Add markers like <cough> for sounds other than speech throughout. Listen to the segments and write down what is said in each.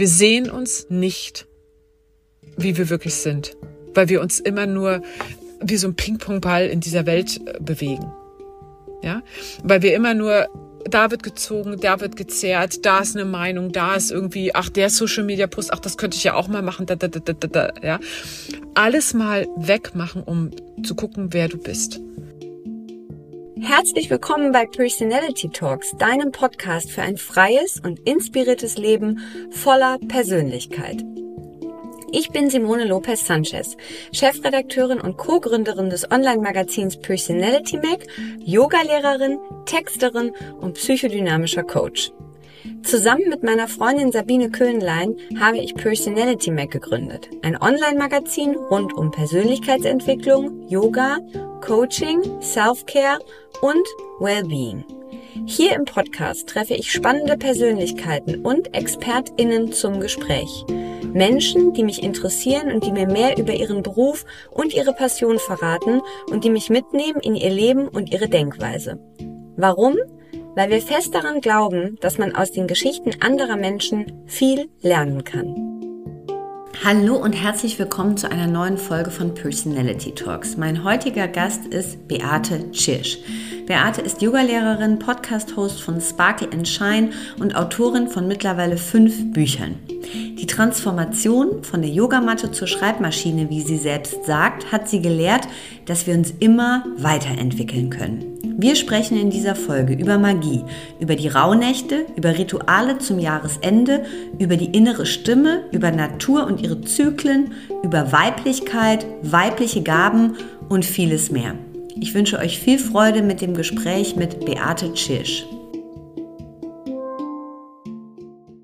Wir sehen uns nicht, wie wir wirklich sind, weil wir uns immer nur wie so ein Ping-Pong-Ball in dieser Welt äh, bewegen. Ja, weil wir immer nur da wird gezogen, da wird gezerrt, da ist eine Meinung, da ist irgendwie, ach, der Social Media Post, ach, das könnte ich ja auch mal machen, da, da, da, da, da, ja. Alles mal wegmachen, um zu gucken, wer du bist. Herzlich willkommen bei Personality Talks, deinem Podcast für ein freies und inspiriertes Leben voller Persönlichkeit. Ich bin Simone Lopez Sanchez, Chefredakteurin und Co-Gründerin des Online-Magazins Personality Mag, Yogalehrerin, Texterin und psychodynamischer Coach. Zusammen mit meiner Freundin Sabine Köhnlein habe ich Personality Mag gegründet, ein Online-Magazin rund um Persönlichkeitsentwicklung, Yoga, Coaching, Self-Care und Wellbeing. Hier im Podcast treffe ich spannende Persönlichkeiten und ExpertInnen zum Gespräch. Menschen, die mich interessieren und die mir mehr über ihren Beruf und ihre Passion verraten und die mich mitnehmen in ihr Leben und ihre Denkweise. Warum? Weil wir fest daran glauben, dass man aus den Geschichten anderer Menschen viel lernen kann. Hallo und herzlich willkommen zu einer neuen Folge von Personality Talks. Mein heutiger Gast ist Beate Tschirsch. Beate ist Yogalehrerin, Podcast-Host von Sparkle and Shine und Autorin von mittlerweile fünf Büchern. Die Transformation von der Yogamatte zur Schreibmaschine, wie sie selbst sagt, hat sie gelehrt, dass wir uns immer weiterentwickeln können. Wir sprechen in dieser Folge über Magie, über die Rauhnächte, über Rituale zum Jahresende, über die innere Stimme, über Natur und ihre Zyklen, über Weiblichkeit, weibliche Gaben und vieles mehr. Ich wünsche euch viel Freude mit dem Gespräch mit Beate Tschirsch.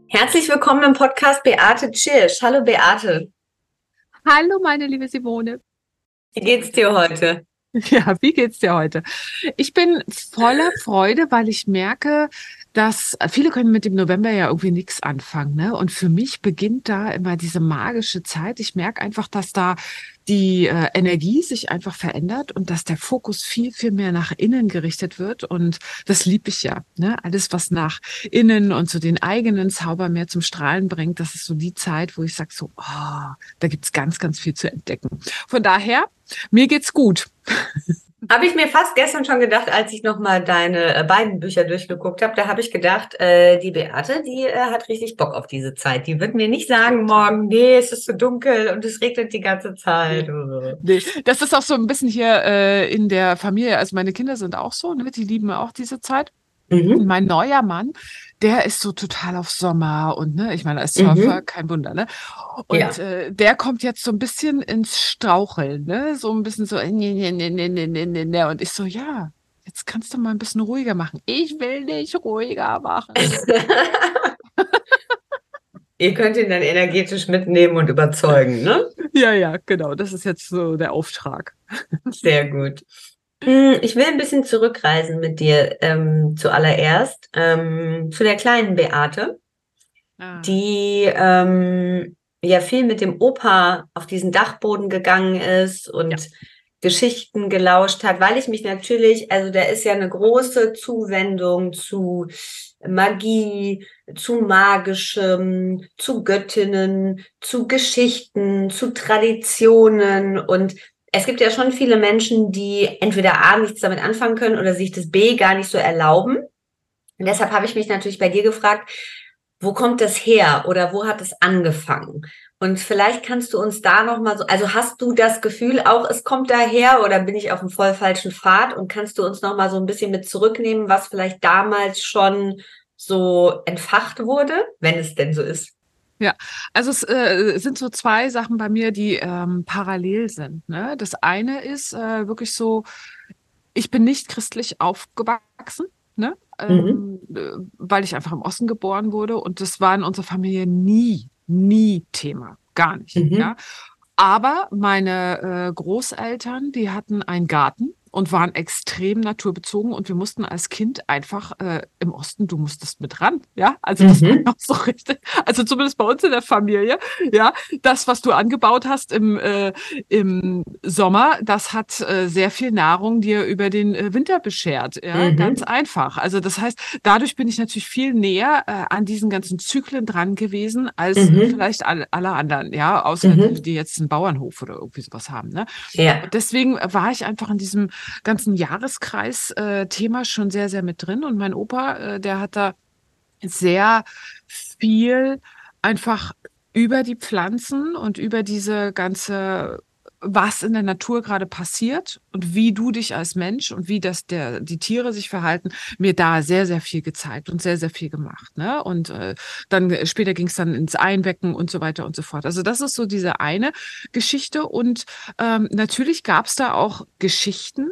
Herzlich willkommen im Podcast Beate Tschirsch. Hallo Beate. Hallo meine liebe Simone. Wie geht's dir heute? <laughs> Ja, wie geht's dir heute? Ich bin voller Freude, weil ich merke, dass viele können mit dem November ja irgendwie nichts anfangen. Ne? Und für mich beginnt da immer diese magische Zeit. Ich merke einfach, dass da die äh, Energie sich einfach verändert und dass der Fokus viel, viel mehr nach innen gerichtet wird. Und das liebe ich ja. Ne? Alles, was nach innen und so den eigenen Zauber mehr zum Strahlen bringt, das ist so die Zeit, wo ich sage so, oh, da gibt's ganz, ganz viel zu entdecken. Von daher, mir geht's gut. <laughs> Habe ich mir fast gestern schon gedacht, als ich nochmal deine äh, beiden Bücher durchgeguckt habe. Da habe ich gedacht, äh, die Beate, die äh, hat richtig Bock auf diese Zeit. Die wird mir nicht sagen morgen, nee, es ist zu dunkel und es regnet die ganze Zeit. Nee. Das ist auch so ein bisschen hier äh, in der Familie. Also meine Kinder sind auch so, ne? die lieben auch diese Zeit. Mhm. Mein neuer Mann, der ist so total auf Sommer und ne, ich meine, als Surfer, mhm. kein Wunder, ne? Und ja. äh, der kommt jetzt so ein bisschen ins Straucheln, ne? So ein bisschen so, ne, ne, ne, ne, ne, ne, ne. ne. Und ich so, ja, jetzt kannst du mal ein bisschen ruhiger machen. Ich will nicht ruhiger machen. <laughs> Ihr könnt ihn dann energetisch mitnehmen und überzeugen, ne? <laughs> Ja, ja, genau. Das ist jetzt so der Auftrag. Sehr gut. Hm, ich will ein bisschen zurückreisen mit dir ähm, zuallererst ähm, zu der kleinen Beate, ah. die ähm, ja viel mit dem Opa auf diesen Dachboden gegangen ist und ja. Geschichten gelauscht hat, weil ich mich natürlich, also da ist ja eine große Zuwendung zu Magie, zu magischem, zu Göttinnen, zu Geschichten, zu Traditionen und es gibt ja schon viele Menschen, die entweder A nichts damit anfangen können oder sich das B gar nicht so erlauben. Und deshalb habe ich mich natürlich bei dir gefragt, wo kommt das her oder wo hat es angefangen? Und vielleicht kannst du uns da noch mal so, also hast du das Gefühl auch, es kommt daher oder bin ich auf dem voll falschen Pfad und kannst du uns noch mal so ein bisschen mit zurücknehmen, was vielleicht damals schon so entfacht wurde, wenn es denn so ist? Ja, also es äh, sind so zwei Sachen bei mir, die ähm, parallel sind. Ne? Das eine ist äh, wirklich so, ich bin nicht christlich aufgewachsen, ne? Ähm, mhm. äh, weil ich einfach im Osten geboren wurde und das war in unserer Familie nie, nie Thema, gar nicht. Mhm. Ja? Aber meine äh, Großeltern, die hatten einen Garten und waren extrem naturbezogen und wir mussten als Kind einfach äh, im Osten, du musstest mit ran, ja, also das mhm. <laughs> war noch so richtig, also zumindest bei uns in der Familie, ja, das, was du angebaut hast im, äh, im Sommer, das hat äh, sehr viel Nahrung dir über den äh, Winter beschert, ja, mhm. ganz einfach. Also das heißt, dadurch bin ich natürlich viel näher äh, an diesen ganzen Zyklen dran gewesen als mhm. vielleicht alle, alle anderen, ja, außer mhm. die jetzt einen Bauernhof oder irgendwie sowas haben, ne? Ja. Und deswegen war ich einfach in diesem ganzen Jahreskreis-Thema äh, schon sehr, sehr mit drin. Und mein Opa, äh, der hat da sehr viel einfach über die Pflanzen und über diese ganze was in der Natur gerade passiert und wie du dich als Mensch und wie das der die Tiere sich verhalten, mir da sehr sehr viel gezeigt und sehr sehr viel gemacht. Ne? Und äh, dann später ging es dann ins Einwecken und so weiter und so fort. Also das ist so diese eine Geschichte und ähm, natürlich gab es da auch Geschichten,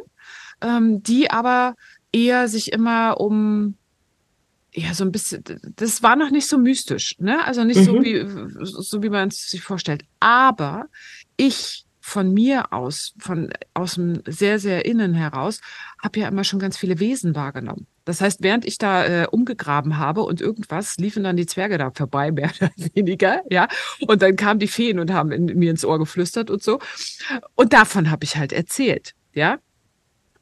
ähm, die aber eher sich immer um ja, so ein bisschen, das war noch nicht so mystisch, ne? Also nicht mhm. so wie, so wie man es sich vorstellt. Aber ich von mir aus, von aus dem sehr, sehr innen heraus, habe ja immer schon ganz viele Wesen wahrgenommen. Das heißt, während ich da äh, umgegraben habe und irgendwas, liefen dann die Zwerge da vorbei, <laughs> mehr oder weniger, ja. Und dann kamen die Feen und haben in, mir ins Ohr geflüstert und so. Und davon habe ich halt erzählt, ja.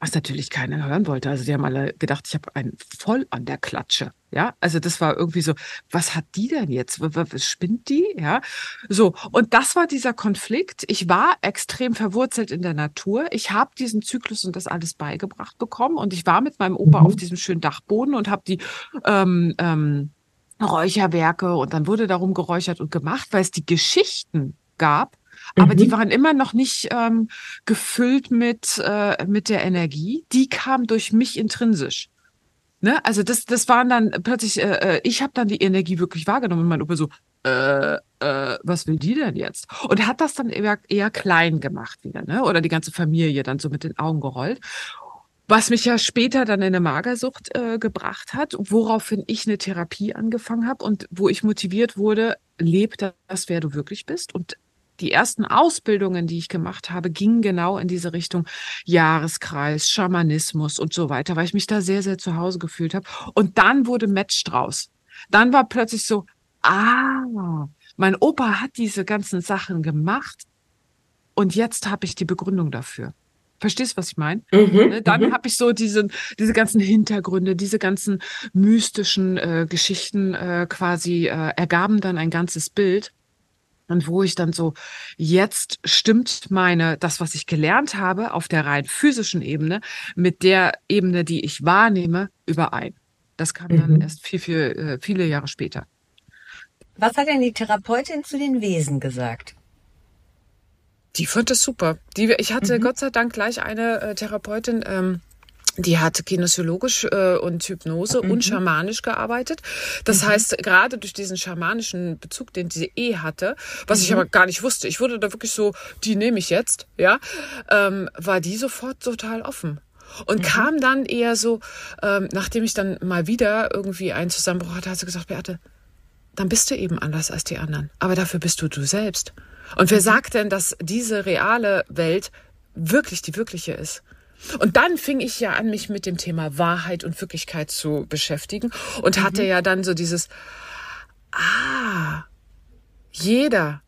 Was natürlich keiner hören wollte. Also die haben alle gedacht, ich habe einen voll an der Klatsche. Ja, also das war irgendwie so, was hat die denn jetzt? Was spinnt die? Ja, so. Und das war dieser Konflikt. Ich war extrem verwurzelt in der Natur. Ich habe diesen Zyklus und das alles beigebracht bekommen. Und ich war mit meinem Opa mhm. auf diesem schönen Dachboden und habe die ähm, ähm, Räucherwerke und dann wurde darum geräuchert und gemacht, weil es die Geschichten gab, aber mhm. die waren immer noch nicht ähm, gefüllt mit, äh, mit der Energie. Die kam durch mich intrinsisch. Ne? Also das, das waren dann plötzlich, äh, äh ich habe dann die Energie wirklich wahrgenommen und mein Opa so, äh, äh, was will die denn jetzt? Und hat das dann eher, eher klein gemacht wieder, ne? Oder die ganze Familie dann so mit den Augen gerollt. Was mich ja später dann in eine Magersucht äh, gebracht hat, woraufhin ich eine Therapie angefangen habe und wo ich motiviert wurde, leb das, wer du wirklich bist und die ersten Ausbildungen, die ich gemacht habe, gingen genau in diese Richtung Jahreskreis, Schamanismus und so weiter, weil ich mich da sehr, sehr zu Hause gefühlt habe. Und dann wurde Match draus. Dann war plötzlich so, ah, mein Opa hat diese ganzen Sachen gemacht und jetzt habe ich die Begründung dafür. Verstehst du, was ich meine? Mhm, ne, dann mhm. habe ich so diese, diese ganzen Hintergründe, diese ganzen mystischen äh, Geschichten äh, quasi äh, ergaben dann ein ganzes Bild. Und wo ich dann so, jetzt stimmt meine, das, was ich gelernt habe, auf der rein physischen Ebene, mit der Ebene, die ich wahrnehme, überein. Das kam mhm. dann erst viel, viel, äh, viele Jahre später. Was hat denn die Therapeutin zu den Wesen gesagt? Die fand das super. Die, ich hatte mhm. Gott sei Dank gleich eine äh, Therapeutin, ähm, die hat kinesiologisch äh, und Hypnose mhm. und schamanisch gearbeitet. Das mhm. heißt, gerade durch diesen schamanischen Bezug, den sie eh hatte, was mhm. ich aber gar nicht wusste, ich wurde da wirklich so, die nehme ich jetzt, ja, ähm, war die sofort total offen. Und mhm. kam dann eher so, ähm, nachdem ich dann mal wieder irgendwie einen Zusammenbruch hatte, hat sie gesagt, Beate, dann bist du eben anders als die anderen. Aber dafür bist du du selbst. Und wer mhm. sagt denn, dass diese reale Welt wirklich die wirkliche ist? Und dann fing ich ja an, mich mit dem Thema Wahrheit und Wirklichkeit zu beschäftigen und mhm. hatte ja dann so dieses, ah, jeder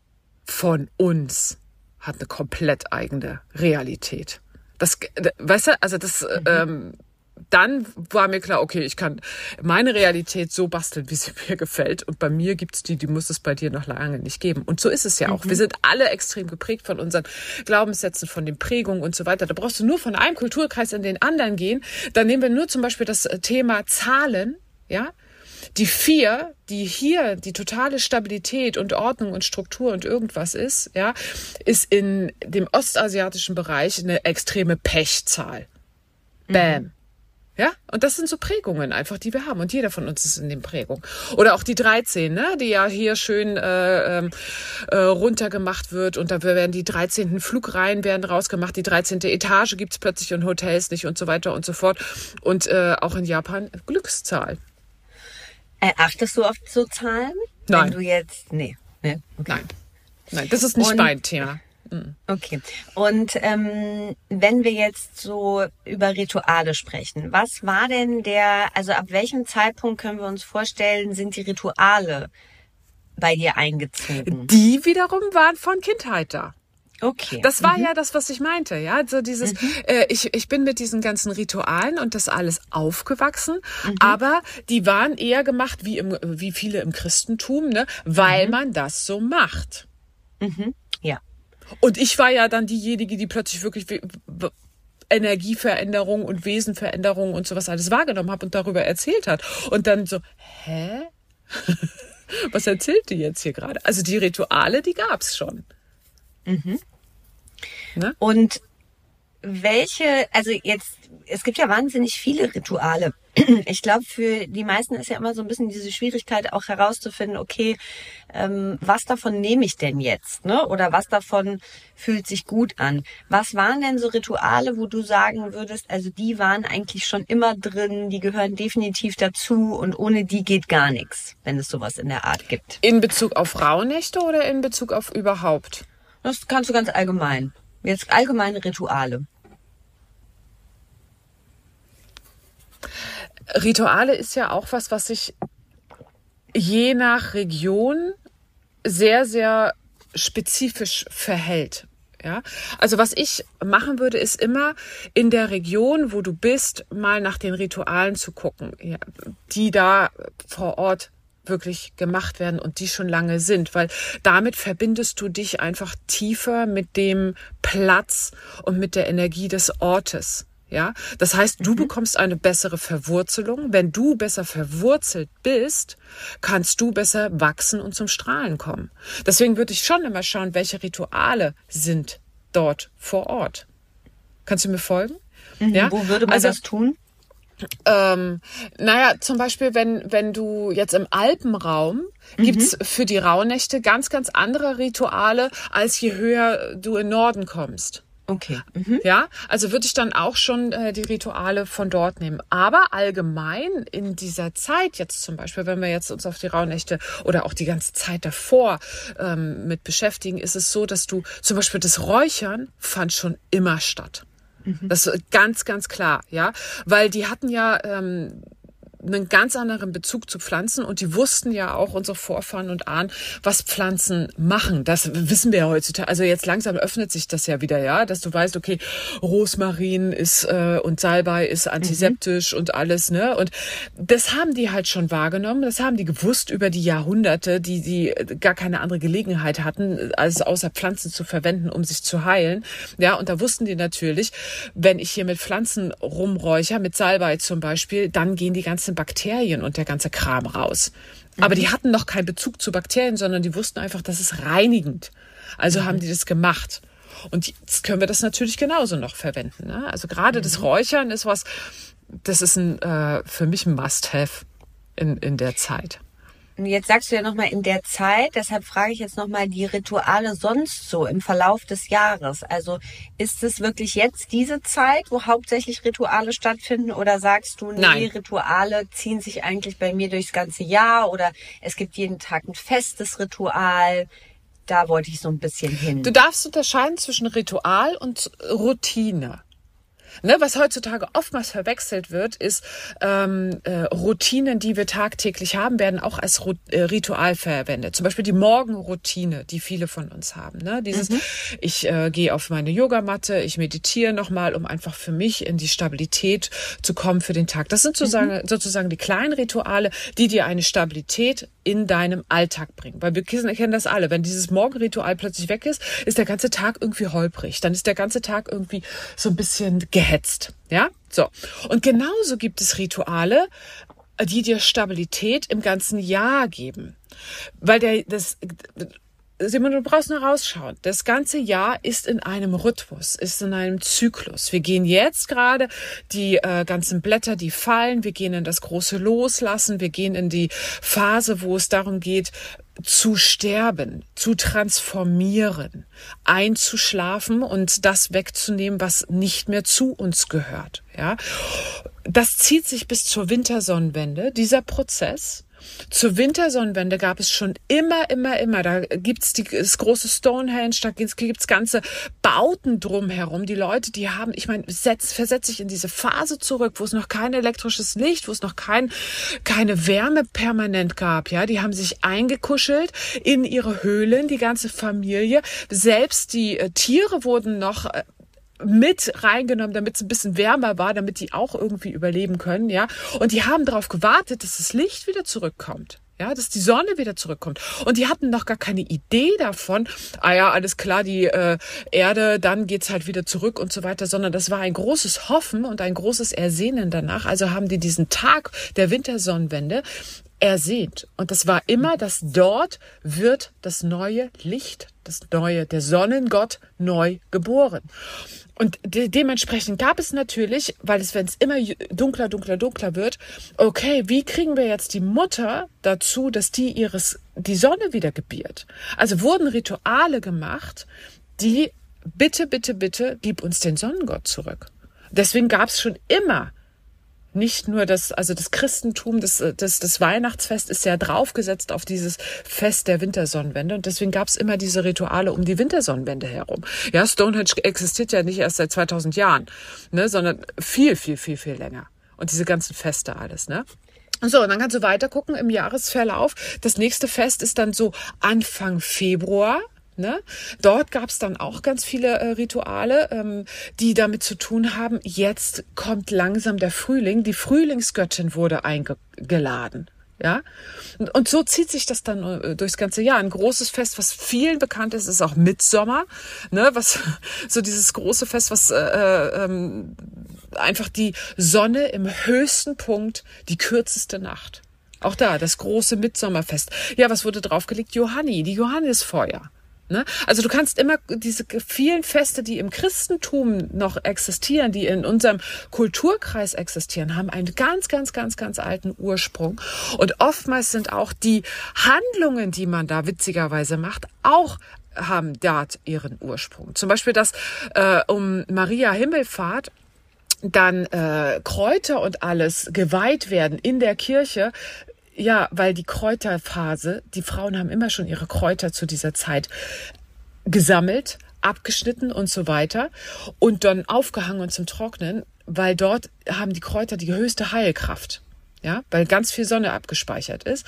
von uns hat eine komplett eigene Realität. Das, weißt du, also das, mhm. ähm, dann war mir klar, okay, ich kann meine Realität so basteln, wie sie <laughs> mir gefällt. Und bei mir gibt's die, die muss es bei dir noch lange nicht geben. Und so ist es ja auch. Mhm. Wir sind alle extrem geprägt von unseren Glaubenssätzen, von den Prägungen und so weiter. Da brauchst du nur von einem Kulturkreis in den anderen gehen. Dann nehmen wir nur zum Beispiel das äh, Thema Zahlen, ja. Die vier, die hier die totale Stabilität und Ordnung und Struktur und irgendwas ist, ja, ist in dem ostasiatischen Bereich eine extreme Pechzahl. Bam. Mhm. Ja, und das sind so Prägungen einfach, die wir haben. Und jeder von uns ist in den Prägungen. Oder auch die 13, ne, die ja hier schön äh, ähm, äh, runtergemacht wird. Und da werden die 13. Flugreihen werden rausgemacht. Die 13. Etage gibt's plötzlich in Hotels nicht und so weiter und so fort. Und äh, auch in Japan Glückszahl. Erachtest du oft so Zahlen? Nein. Wenn du jetzt, nee. nee? Okay. Nein. Nein, das ist nicht und, mein Thema. Okay. Und ähm, wenn wir jetzt so über Rituale sprechen, was war denn der, also ab welchem Zeitpunkt können wir uns vorstellen, sind die Rituale bei dir eingezogen? Die wiederum waren von Kindheit da. Okay. Das war mhm. ja das, was ich meinte, ja. So dieses, mhm. äh, ich, ich bin mit diesen ganzen Ritualen und das alles aufgewachsen, mhm. aber die waren eher gemacht wie im, wie viele im Christentum, ne, weil mhm. man das so macht. Mhm. Und ich war ja dann diejenige, die plötzlich wirklich Energieveränderung und Wesenveränderung und sowas alles wahrgenommen hat und darüber erzählt hat. Und dann so, hä? <laughs> Was erzählt die jetzt hier gerade? Also die Rituale, die gab's schon. Mhm. Ne? Und welche, also jetzt, es gibt ja wahnsinnig viele Rituale. <clears throat> Ich glaube, für die meisten ist ja immer so ein bisschen diese Schwierigkeit auch herauszufinden, okay, ähm, was davon nehme ich denn jetzt? Ne? Oder was davon fühlt sich gut an? Was waren denn so Rituale, wo du sagen würdest, also die waren eigentlich schon immer drin, die gehören definitiv dazu und ohne die geht gar nichts, wenn es sowas in der Art gibt? In Bezug auf Rauhnächte oder in Bezug auf überhaupt? Das kannst du ganz allgemein. Jetzt allgemeine Rituale. Rituale ist ja auch was, was sich je nach Region sehr, sehr spezifisch verhält. Ja, also was ich machen würde, ist immer in der Region, wo du bist, mal nach den Ritualen zu gucken, ja, die da vor Ort wirklich gemacht werden und die schon lange sind, weil damit verbindest du dich einfach tiefer mit dem Platz und mit der Energie des Ortes. Ja, das heißt, du mhm. bekommst eine bessere Verwurzelung. Wenn du besser verwurzelt bist, kannst du besser wachsen und zum Strahlen kommen. Deswegen würde ich schon immer schauen, welche Rituale sind dort vor Ort. Kannst du mir folgen? Mhm. Ja? Wo würde man also, das tun? Ähm, naja, zum Beispiel, wenn, wenn du jetzt im Alpenraum mhm. gibt's für die Rauhnächte ganz, ganz andere Rituale, als je höher du in Norden kommst. Okay. Mhm. Ja, also würde ich dann auch schon äh, die Rituale von dort nehmen. Aber allgemein in dieser Zeit jetzt zum Beispiel, wenn wir jetzt uns auf die Rauhnächte oder auch die ganze Zeit davor ähm, mit beschäftigen, ist es so, dass du zum Beispiel das Räuchern fand schon immer statt. Mhm. Das ist ganz, ganz klar, ja. Weil die hatten ja ähm, einen ganz anderen Bezug zu Pflanzen und die wussten ja auch unsere Vorfahren und Ahnen, was Pflanzen machen. Das wissen wir ja heutzutage. Also jetzt langsam öffnet sich das ja wieder, ja, dass du weißt, okay, Rosmarin ist äh, und Salbei ist antiseptisch mhm. und alles, ne? Und das haben die halt schon wahrgenommen, das haben die gewusst über die Jahrhunderte, die die gar keine andere Gelegenheit hatten, als außer Pflanzen zu verwenden, um sich zu heilen. Ja, und da wussten die natürlich, wenn ich hier mit Pflanzen rumräucher, mit Salbei zum Beispiel, dann gehen die ganzen Bakterien und der ganze Kram raus. Aber die mhm. hatten noch keinen Bezug zu Bakterien, sondern die wussten einfach, das ist reinigend. Also mhm. haben die das gemacht. Und jetzt können wir das natürlich genauso noch verwenden. Ne? Also gerade mhm. das Räuchern ist was, das ist ein, äh, für mich ein Must-Have in, in der Zeit. Jetzt sagst du ja nochmal in der Zeit, deshalb frage ich jetzt nochmal die Rituale sonst so im Verlauf des Jahres. Also ist es wirklich jetzt diese Zeit, wo hauptsächlich Rituale stattfinden oder sagst du, nee, Nein. Rituale ziehen sich eigentlich bei mir durchs ganze Jahr oder es gibt jeden Tag ein festes Ritual? Da wollte ich so ein bisschen hin. Du darfst unterscheiden zwischen Ritual und Routine. Ne, was heutzutage oftmals verwechselt wird, ist ähm, äh, Routinen, die wir tagtäglich haben, werden auch als Ru äh, Ritual verwendet. Zum Beispiel die Morgenroutine, die viele von uns haben. Ne? Dieses, mhm. ich äh, gehe auf meine Yogamatte, ich meditiere nochmal, um einfach für mich in die Stabilität zu kommen für den Tag. Das sind sozusagen, mhm. sozusagen die kleinen Rituale, die dir eine Stabilität in deinem Alltag bringen. Weil wir kennen das alle. Wenn dieses Morgenritual plötzlich weg ist, ist der ganze Tag irgendwie holprig. Dann ist der ganze Tag irgendwie so ein bisschen gehetzt. Ja, so. Und genauso gibt es Rituale, die dir Stabilität im ganzen Jahr geben. Weil der, das, Simon, du brauchst nur rausschauen. Das ganze Jahr ist in einem Rhythmus, ist in einem Zyklus. Wir gehen jetzt gerade die äh, ganzen Blätter, die fallen. Wir gehen in das große Loslassen. Wir gehen in die Phase, wo es darum geht, zu sterben, zu transformieren, einzuschlafen und das wegzunehmen, was nicht mehr zu uns gehört. Ja, das zieht sich bis zur Wintersonnenwende, dieser Prozess. Zur Wintersonnenwende gab es schon immer, immer, immer. Da gibt's die, das große Stonehenge, da gibt's, ganze Bauten drumherum. Die Leute, die haben, ich meine, versetze ich in diese Phase zurück, wo es noch kein elektrisches Licht, wo es noch kein, keine Wärme permanent gab. Ja, die haben sich eingekuschelt in ihre Höhlen, die ganze Familie. Selbst die äh, Tiere wurden noch äh, mit reingenommen, damit es ein bisschen wärmer war, damit die auch irgendwie überleben können, ja. Und die haben darauf gewartet, dass das Licht wieder zurückkommt. Ja, dass die Sonne wieder zurückkommt. Und die hatten noch gar keine Idee davon, ah ja, alles klar, die äh, Erde, dann geht's halt wieder zurück und so weiter, sondern das war ein großes Hoffen und ein großes Ersehnen danach. Also haben die diesen Tag der Wintersonnenwende ersehnt. Und das war immer, dass dort wird das neue Licht, das neue, der Sonnengott neu geboren. Und de dementsprechend gab es natürlich, weil es, wenn es immer dunkler, dunkler, dunkler wird, okay, wie kriegen wir jetzt die Mutter dazu, dass die ihres, die Sonne wieder gebiert? Also wurden Rituale gemacht, die bitte, bitte, bitte, gib uns den Sonnengott zurück. Deswegen gab es schon immer nicht nur das, also das Christentum, das, das, das Weihnachtsfest ist ja draufgesetzt auf dieses Fest der Wintersonnenwende und deswegen gab es immer diese Rituale um die Wintersonnenwende herum. Ja, Stonehenge existiert ja nicht erst seit 2000 Jahren, ne, sondern viel, viel, viel, viel länger. Und diese ganzen Feste alles, ne? So, und dann kannst du weiter gucken im Jahresverlauf. Das nächste Fest ist dann so Anfang Februar. Ne? Dort gab es dann auch ganz viele äh, Rituale, ähm, die damit zu tun haben, jetzt kommt langsam der Frühling. Die Frühlingsgöttin wurde eingeladen. Ja, und, so zieht sich das dann äh, durchs ganze Jahr. Ein großes Fest, was vielen bekannt ist, ist auch Mitsommer, ne, was <laughs> so dieses große Fest, was äh, äh, ähm, einfach die Sonne im höchsten Punkt, die kürzeste Nacht. Auch da das große Mitsommerfest. Ja, was wurde draufgelegt? Johanni, die Johannisfeuer. Ne? Also du kannst immer diese vielen Feste, die im Christentum noch existieren, die in unserem Kulturkreis existieren, haben einen ganz, ganz, ganz, ganz alten Ursprung. Und oftmals sind auch die Handlungen, die man da witzigerweise macht, auch haben dort ihren Ursprung. Zum Beispiel das äh, um Maria Himmelfahrt dann äh, Kräuter und alles geweiht werden in der Kirche, ja, weil die Kräuterphase, die Frauen haben immer schon ihre Kräuter zu dieser Zeit gesammelt, abgeschnitten und so weiter und dann aufgehangen und zum Trocknen, weil dort haben die Kräuter die höchste Heilkraft ja, weil ganz viel Sonne abgespeichert ist.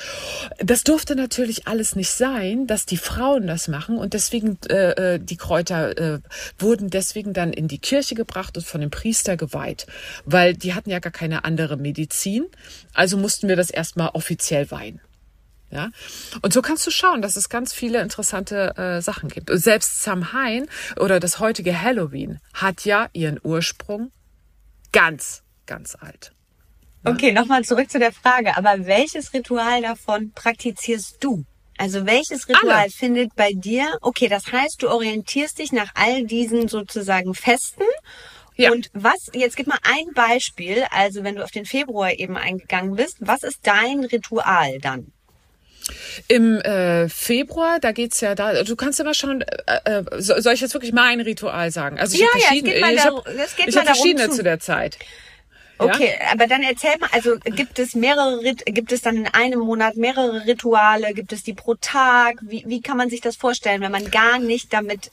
Das durfte natürlich alles nicht sein, dass die Frauen das machen und deswegen äh, äh, die Kräuter äh, wurden deswegen dann in die Kirche gebracht und von dem Priester geweiht, weil die hatten ja gar keine andere Medizin, also mussten wir das erstmal offiziell weihen. Ja, und so kannst du schauen, dass es ganz viele interessante äh, Samhain gibt. Selbst Samhain oder das heutige Halloween hat ja ihren Ursprung ganz, ganz alt. Okay, nochmal zurück zu der Frage. Aber welches Ritual davon praktizierst du? Also welches Ritual Alle. findet bei dir? Okay, das heißt, du orientierst dich nach all diesen sozusagen Festen. Ja. Und was, jetzt gib mal ein Beispiel, also wenn du auf den Februar eben eingegangen bist, was ist dein Ritual dann? Im äh, Februar, da geht's ja da, du kannst immer schon, äh, äh, soll ich jetzt wirklich mein Ritual sagen? Also ich ja, habe verschiedene, ja, ich habe hab verschiedene zu. zu der Zeit. Okay, ja? aber dann erzähl mal, also gibt es mehrere, gibt es dann in einem Monat mehrere Rituale? Gibt es die pro Tag? Wie, wie kann man sich das vorstellen, wenn man gar nicht damit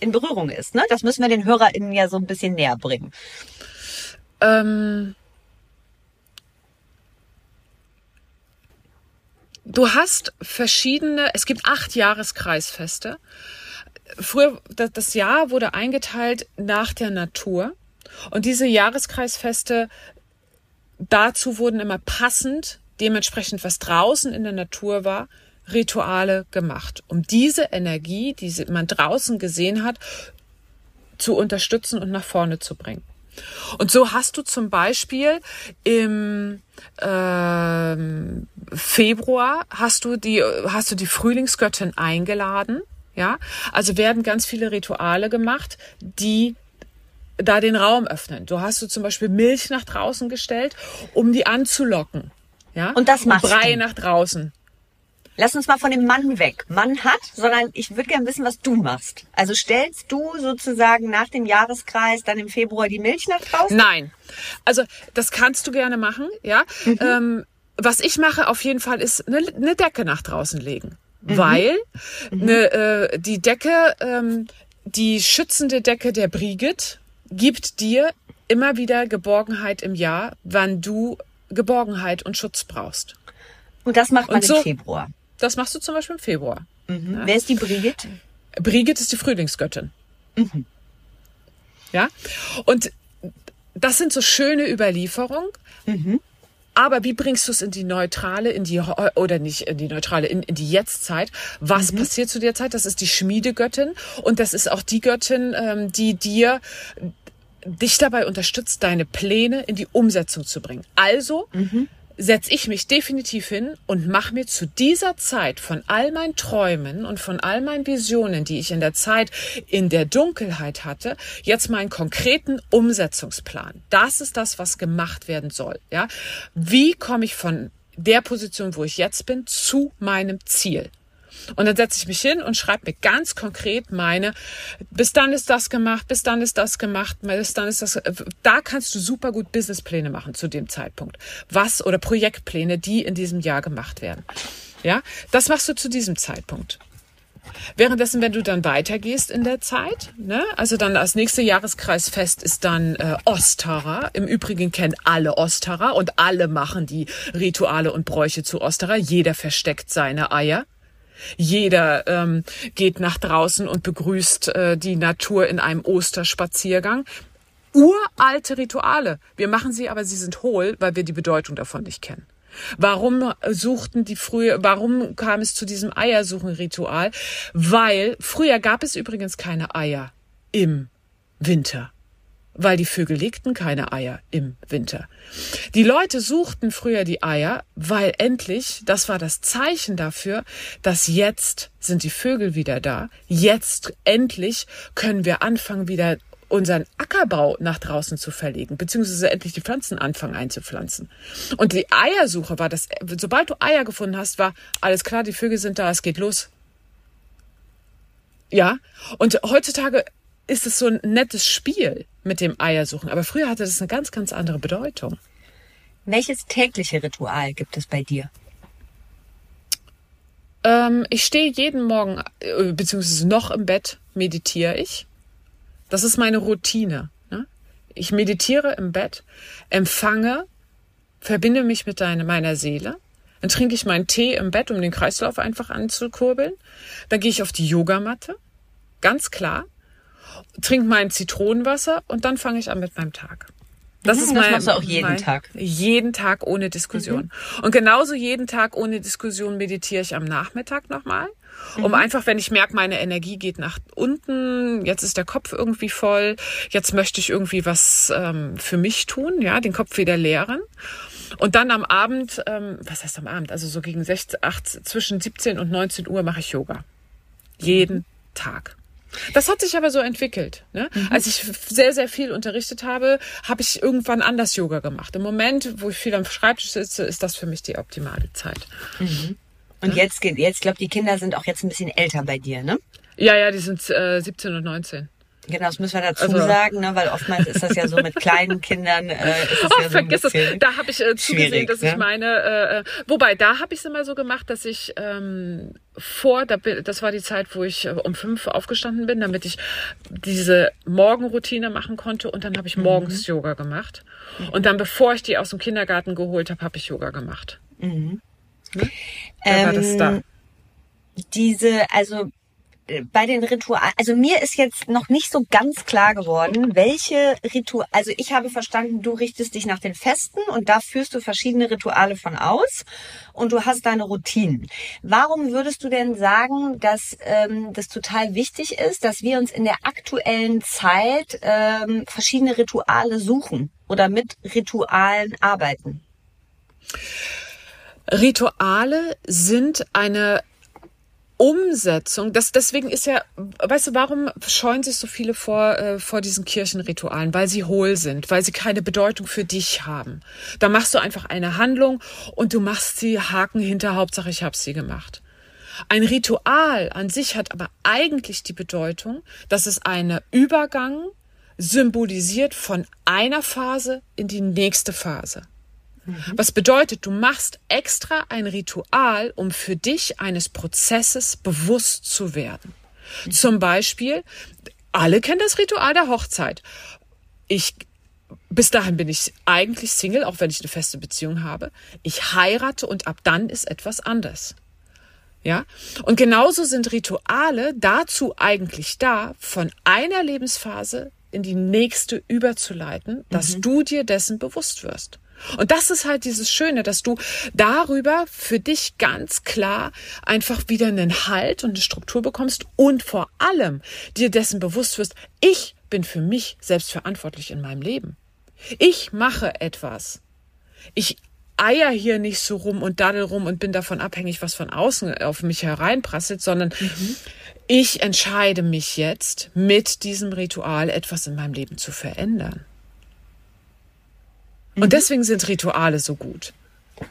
in Berührung ist? Ne? Das müssen wir den HörerInnen ja so ein bisschen näher bringen. Ähm Du hast verschiedene, es gibt acht Jahreskreisfeste. Früher, das Jahr wurde eingeteilt nach der Natur. Und diese Jahreskreisfeste, dazu wurden immer passend, dementsprechend was draußen in der Natur war, Rituale gemacht, um diese Energie, die man draußen gesehen hat, zu unterstützen und nach vorne zu bringen. Und so hast du zum Beispiel im ähm, Februar hast du die hast du die Frühlingsgöttin eingeladen, ja? Also werden ganz viele Rituale gemacht, die da den Raum öffnen. Du hast du zum Beispiel Milch nach draußen gestellt, um die anzulocken. Ja? Und das machst Und Brei du. nach draußen. Lass uns mal von dem Mann weg. Mann hat, sondern ich würde gerne wissen, was du machst. Also stellst du sozusagen nach dem Jahreskreis dann im Februar die Milch nach draußen? Nein. Also das kannst du gerne machen, ja. Mhm. Ähm, was ich mache auf jeden Fall ist eine, eine Decke nach draußen legen. Mhm. Weil eine, äh, die Decke, ähm, die schützende Decke der Brigitte gibt dir immer wieder Geborgenheit im Jahr, wann du Geborgenheit und Schutz brauchst. Und das macht man so, im Februar. Das machst du zum Beispiel im Februar. Mhm. Ja. Wer ist die Brigitte? Brigitte ist die Frühlingsgöttin. Mhm. Ja. Und das sind so schöne Überlieferungen. Mhm. Aber wie bringst du es in die neutrale, in die oder nicht in die neutrale, in, in die Jetztzeit? Was mhm. passiert zu der Zeit? Das ist die Schmiedegöttin und das ist auch die Göttin, ähm, die dir dich dabei unterstützt, deine Pläne in die Umsetzung zu bringen. Also mhm setze ich mich definitiv hin und mache mir zu dieser Zeit von all meinen Träumen und von all meinen Visionen, die ich in der Zeit in der Dunkelheit hatte, jetzt meinen konkreten Umsetzungsplan. Das ist das, was gemacht werden soll. Ja, wie komme ich von der Position, wo ich jetzt bin, zu meinem Ziel? Und dann setze ich mich hin und schreibe mir ganz konkret meine, bis dann ist das gemacht, bis dann ist das gemacht, bis dann ist das, da kannst du super gut Businesspläne machen zu dem Zeitpunkt. Was oder Projektpläne, die in diesem Jahr gemacht werden. Ja, das machst du zu diesem Zeitpunkt. Währenddessen, wenn du dann weitergehst in der Zeit, ne, also dann das nächste Jahreskreisfest ist dann äh, Ostara. Im Übrigen kennen alle Ostara und alle machen die Rituale und Bräuche zu Ostara. Jeder versteckt seine Eier. Jeder ähm, geht nach draußen und begrüßt äh, die Natur in einem Osterspaziergang. Uralte Rituale. Wir machen sie, aber sie sind hohl, weil wir die Bedeutung davon nicht kennen. Warum suchten die früher, warum kam es zu diesem Eiersuchen-Ritual? Weil früher gab es übrigens keine Eier im Winter weil die Vögel legten keine Eier im Winter. Die Leute suchten früher die Eier, weil endlich, das war das Zeichen dafür, dass jetzt sind die Vögel wieder da, jetzt endlich können wir anfangen wieder unseren Ackerbau nach draußen zu verlegen, beziehungsweise endlich die Pflanzen anfangen einzupflanzen. Und die Eiersuche war das, sobald du Eier gefunden hast, war alles klar, die Vögel sind da, es geht los. Ja, und heutzutage ist es so ein nettes Spiel mit dem Eiersuchen. Aber früher hatte das eine ganz, ganz andere Bedeutung. Welches tägliche Ritual gibt es bei dir? Ähm, ich stehe jeden Morgen, äh, beziehungsweise noch im Bett, meditiere ich. Das ist meine Routine. Ne? Ich meditiere im Bett, empfange, verbinde mich mit deine, meiner Seele. Dann trinke ich meinen Tee im Bett, um den Kreislauf einfach anzukurbeln. Dann gehe ich auf die Yogamatte. Ganz klar trinke mein Zitronenwasser und dann fange ich an mit meinem Tag. Das mhm, ist mein, das machst du auch jeden mein, Tag. Jeden Tag ohne Diskussion. Mhm. Und genauso jeden Tag ohne Diskussion meditiere ich am Nachmittag nochmal. Um mhm. einfach, wenn ich merke, meine Energie geht nach unten, jetzt ist der Kopf irgendwie voll, jetzt möchte ich irgendwie was ähm, für mich tun, ja, den Kopf wieder leeren. Und dann am Abend, ähm, was heißt am Abend? Also so gegen 16, 18, zwischen 17 und 19 Uhr mache ich Yoga. Jeden mhm. Tag. Das hat sich aber so entwickelt. Ne? Mhm. Als ich sehr, sehr viel unterrichtet habe, habe ich irgendwann anders Yoga gemacht. Im Moment, wo ich viel am Schreibtisch sitze, ist das für mich die optimale Zeit. Mhm. Und ja? jetzt geht, jetzt glaube die Kinder sind auch jetzt ein bisschen älter bei dir, ne? Ja, ja, die sind äh, 17 und 19. Genau, das müssen wir dazu also, sagen, ne? weil oftmals ist das ja so mit kleinen Kindern. Äh, ist das <laughs> oh, ja so vergiss es. Da habe ich äh, zugesehen, dass ne? ich meine. Äh, äh, wobei, da habe ich es immer so gemacht, dass ich ähm, vor, das war die Zeit, wo ich äh, um fünf aufgestanden bin, damit ich diese Morgenroutine machen konnte und dann habe ich morgens mhm. Yoga gemacht. Und dann, bevor ich die aus dem Kindergarten geholt habe, habe ich Yoga gemacht. Mhm. Ne? Ähm, war das da. Ähm, diese, also bei den Ritualen, also mir ist jetzt noch nicht so ganz klar geworden, welche Rituale, also ich habe verstanden, du richtest dich nach den Festen und da führst du verschiedene Rituale von aus und du hast deine Routinen. Warum würdest du denn sagen, dass ähm, das total wichtig ist, dass wir uns in der aktuellen Zeit ähm, verschiedene Rituale suchen oder mit Ritualen arbeiten? Rituale sind eine Umsetzung, das, deswegen ist ja, weißt du, warum scheuen sich so viele vor, äh, vor diesen Kirchenritualen? Weil sie hohl sind, weil sie keine Bedeutung für dich haben. Da machst du einfach eine Handlung und du machst sie Haken hinter, Hauptsache ich habe sie gemacht. Ein Ritual an sich hat aber eigentlich die Bedeutung, dass es einen Übergang symbolisiert von einer Phase in die nächste Phase. Mhm. Was bedeutet, du machst extra ein Ritual, um für dich eines Prozesses bewusst zu werden. Mhm. Zum Beispiel, alle kennen das Ritual der Hochzeit. Ich bis dahin bin ich eigentlich Single, auch wenn ich eine feste Beziehung habe. Ich heirate und ab dann ist etwas anders. Ja? Und genauso sind Rituale dazu eigentlich da, von einer Lebensphase in die nächste überzuleiten, dass mhm. du dir dessen bewusst wirst. Und das ist halt dieses Schöne, dass du darüber für dich ganz klar einfach wieder einen Halt und eine Struktur bekommst und vor allem dir dessen bewusst wirst, ich bin für mich selbst verantwortlich in meinem Leben. Ich mache etwas. Ich eier hier nicht so rum und daddel rum und bin davon abhängig, was von außen auf mich hereinprasselt, sondern mhm. ich entscheide mich jetzt mit diesem Ritual etwas in meinem Leben zu verändern. Mhm. Und deswegen sind Rituale so gut.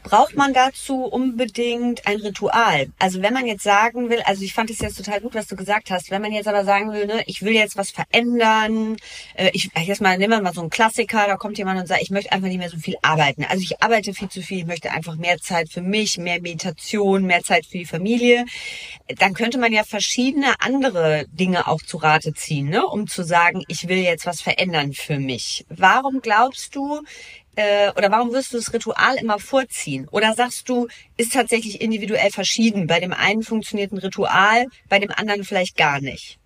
Braucht man dazu unbedingt ein Ritual? Also wenn man jetzt sagen will, also ich fand es jetzt total gut, was du gesagt hast, wenn man jetzt aber sagen will, ne, ich will jetzt was verändern, äh, ich jetzt mal, nehmen wir mal so einen Klassiker, da kommt jemand und sagt, ich möchte einfach nicht mehr so viel arbeiten. Also ich arbeite viel zu viel, ich möchte einfach mehr Zeit für mich, mehr Meditation, mehr Zeit für die Familie. Dann könnte man ja verschiedene andere Dinge auch zu Rate ziehen, ne, um zu sagen, ich will jetzt was verändern für mich. Warum glaubst du, äh, oder warum wirst du das Ritual immer vorziehen? Oder sagst du, ist tatsächlich individuell verschieden? Bei dem einen funktioniert ein Ritual, bei dem anderen vielleicht gar nicht?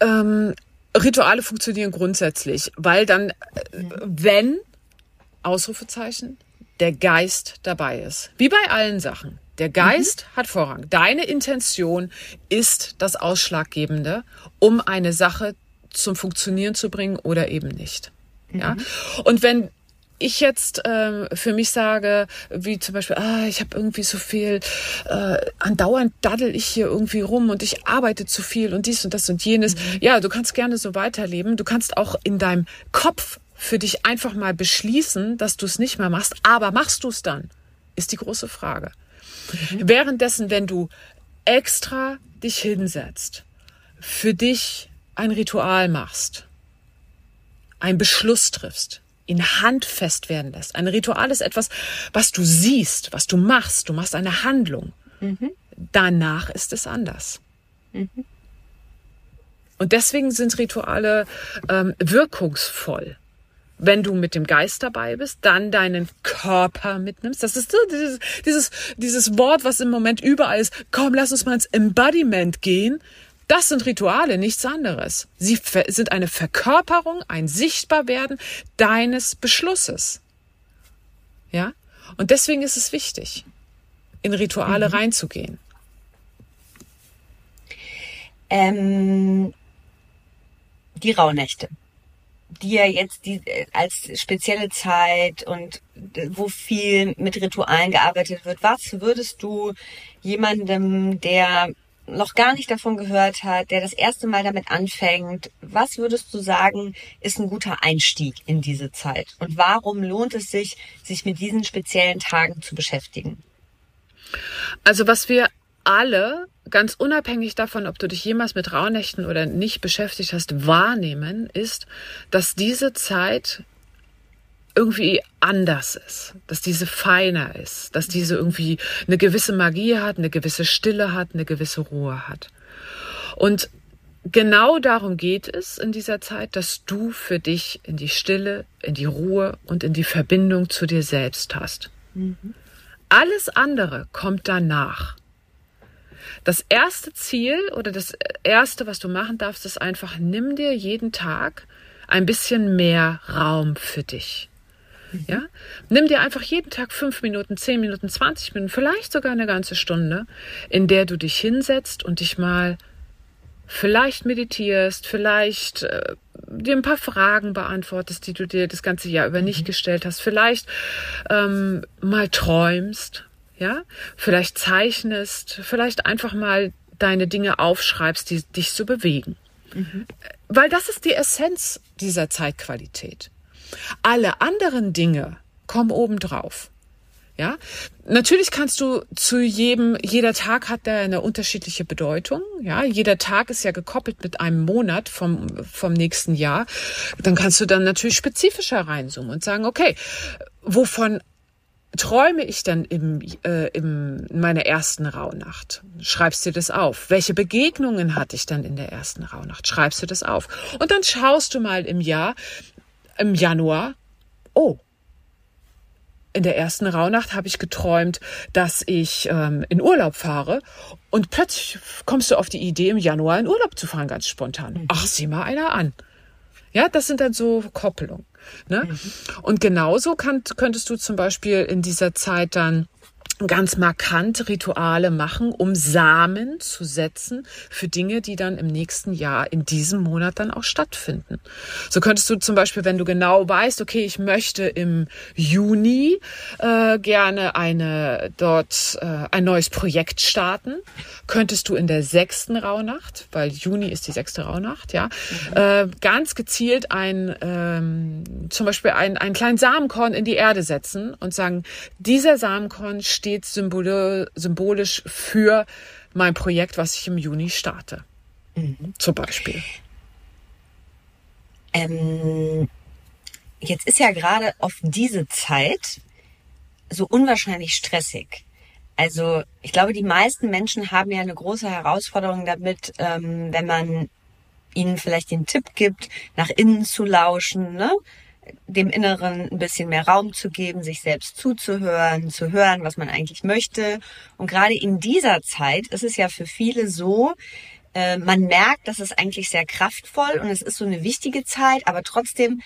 Ähm, Rituale funktionieren grundsätzlich, weil dann, äh, wenn, Ausrufezeichen, der Geist dabei ist. Wie bei allen Sachen. Der Geist mhm. hat Vorrang. Deine Intention ist das Ausschlaggebende, um eine Sache zum Funktionieren zu bringen oder eben nicht. Mhm. Ja. Und wenn ich jetzt ähm, für mich sage, wie zum Beispiel, ah, ich habe irgendwie so viel, äh, andauernd daddel ich hier irgendwie rum und ich arbeite zu viel und dies und das und jenes. Mhm. Ja, du kannst gerne so weiterleben. Du kannst auch in deinem Kopf für dich einfach mal beschließen, dass du es nicht mehr machst. Aber machst du es dann? Ist die große Frage. Mhm. Währenddessen, wenn du extra dich hinsetzt, für dich ein Ritual machst, einen Beschluss triffst, ihn handfest werden lässt. Ein Ritual ist etwas, was du siehst, was du machst. Du machst eine Handlung. Mhm. Danach ist es anders. Mhm. Und deswegen sind Rituale ähm, wirkungsvoll. Wenn du mit dem Geist dabei bist, dann deinen Körper mitnimmst. Das ist dieses, dieses, dieses Wort, was im Moment überall ist. Komm, lass uns mal ins Embodiment gehen. Das sind Rituale, nichts anderes. Sie sind eine Verkörperung, ein Sichtbarwerden deines Beschlusses. Ja? Und deswegen ist es wichtig, in Rituale mhm. reinzugehen. Ähm, die Rauhnächte, die ja jetzt die, äh, als spezielle Zeit und äh, wo viel mit Ritualen gearbeitet wird. Was würdest du jemandem, der noch gar nicht davon gehört hat, der das erste Mal damit anfängt, was würdest du sagen, ist ein guter Einstieg in diese Zeit? Und warum lohnt es sich, sich mit diesen speziellen Tagen zu beschäftigen? Also was wir alle, ganz unabhängig davon, ob du dich jemals mit Rauhnächten oder nicht beschäftigt hast, wahrnehmen, ist, dass diese Zeit irgendwie anders ist, dass diese feiner ist, dass diese irgendwie eine gewisse Magie hat, eine gewisse Stille hat, eine gewisse Ruhe hat. Und genau darum geht es in dieser Zeit, dass du für dich in die Stille, in die Ruhe und in die Verbindung zu dir selbst hast. Mhm. Alles andere kommt danach. Das erste Ziel oder das erste, was du machen darfst, ist einfach, nimm dir jeden Tag ein bisschen mehr Raum für dich. Ja? Nimm dir einfach jeden Tag fünf Minuten, zehn Minuten, zwanzig Minuten, vielleicht sogar eine ganze Stunde, in der du dich hinsetzt und dich mal vielleicht meditierst, vielleicht äh, dir ein paar Fragen beantwortest, die du dir das ganze Jahr über nicht mhm. gestellt hast, vielleicht ähm, mal träumst, ja, vielleicht zeichnest, vielleicht einfach mal deine Dinge aufschreibst, die dich so bewegen. Mhm. Weil das ist die Essenz dieser Zeitqualität. Alle anderen Dinge kommen obendrauf. Ja, natürlich kannst du zu jedem, jeder Tag hat da eine unterschiedliche Bedeutung. Ja, jeder Tag ist ja gekoppelt mit einem Monat vom, vom nächsten Jahr. Dann kannst du dann natürlich spezifischer reinzoomen und sagen, okay, wovon träume ich dann im, äh, im, in meiner ersten Rauhnacht? Schreibst du das auf? Welche Begegnungen hatte ich dann in der ersten Rauhnacht? Schreibst du das auf? Und dann schaust du mal im Jahr, im Januar, oh, in der ersten Rauhnacht habe ich geträumt, dass ich ähm, in Urlaub fahre und plötzlich kommst du auf die Idee, im Januar in Urlaub zu fahren, ganz spontan. Mhm. Ach, sieh mal einer an. Ja, das sind dann so Koppelungen. Ne? Mhm. Und genauso kann, könntest du zum Beispiel in dieser Zeit dann ganz markant Rituale machen, um Samen zu setzen für Dinge, die dann im nächsten Jahr, in diesem Monat dann auch stattfinden. So könntest du zum Beispiel, wenn du genau weißt, okay, ich möchte im Juni äh, gerne eine dort äh, ein neues Projekt starten, könntest du in der sechsten Rauhnacht, weil Juni ist die sechste Rauhnacht, ja, mhm. äh, ganz gezielt ein ähm, zum Beispiel ein, einen kleinen Samenkorn in die Erde setzen und sagen, dieser Samenkorn steht symbolisch für mein Projekt, was ich im Juni starte. Mhm. Zum Beispiel. Ähm, jetzt ist ja gerade auf diese Zeit so unwahrscheinlich stressig. Also ich glaube, die meisten Menschen haben ja eine große Herausforderung damit, ähm, wenn man ihnen vielleicht den Tipp gibt, nach innen zu lauschen, ne? Dem Inneren ein bisschen mehr Raum zu geben, sich selbst zuzuhören, zu hören, was man eigentlich möchte. Und gerade in dieser Zeit ist es ja für viele so, äh, man merkt, dass es eigentlich sehr kraftvoll und es ist so eine wichtige Zeit, aber trotzdem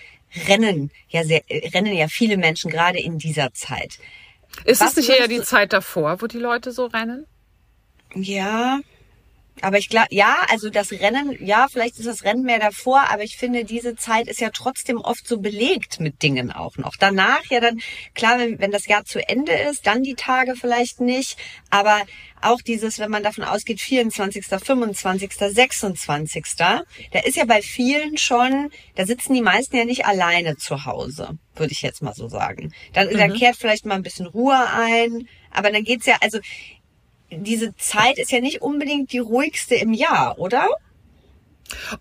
rennen ja sehr, rennen ja viele Menschen gerade in dieser Zeit. Ist was es nicht eher die Zeit davor, wo die Leute so rennen? Ja, aber ich glaube, ja, also das Rennen, ja, vielleicht ist das Rennen mehr davor, aber ich finde, diese Zeit ist ja trotzdem oft so belegt mit Dingen auch noch. Danach ja dann, klar, wenn, wenn das Jahr zu Ende ist, dann die Tage vielleicht nicht, aber auch dieses, wenn man davon ausgeht, 24., 25., 26., da ist ja bei vielen schon, da sitzen die meisten ja nicht alleine zu Hause, würde ich jetzt mal so sagen. Dann, mhm. da kehrt vielleicht mal ein bisschen Ruhe ein, aber dann geht's ja, also diese Zeit ist ja nicht unbedingt die ruhigste im Jahr, oder?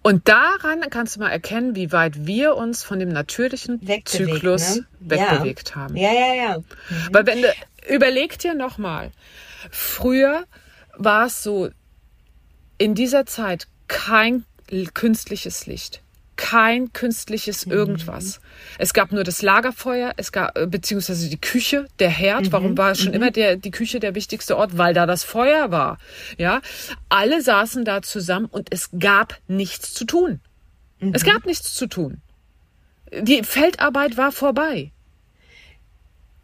Und daran kannst du mal erkennen, wie weit wir uns von dem natürlichen wegbewegt, Zyklus ne? wegbewegt ja. haben. Ja, ja, ja. Mhm. Weil wenn du, überleg dir nochmal, früher war es so, in dieser Zeit kein künstliches Licht kein künstliches mhm. irgendwas. Mhm. Es gab nur das Lagerfeuer, es gab äh, beziehungsweise die Küche, der Herd. Mhm. Warum war schon mhm. immer der die Küche der wichtigste Ort? Weil da das Feuer war. Ja, alle saßen da zusammen und es gab nichts zu tun. Es mhm. gab nichts zu tun. Die Feldarbeit war vorbei.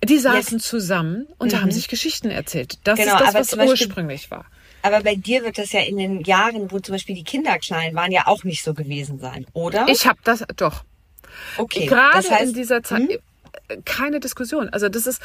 Die saßen Jetzt. zusammen und haben mhm. sich Geschichten erzählt. Das genau, ist das, was ursprünglich war. Aber bei dir wird das ja in den Jahren, wo zum Beispiel die Kinder klein waren, ja auch nicht so gewesen sein, oder? Ich habe das doch. Okay. Gerade das heißt, in dieser Zeit hm? keine Diskussion. Also das ist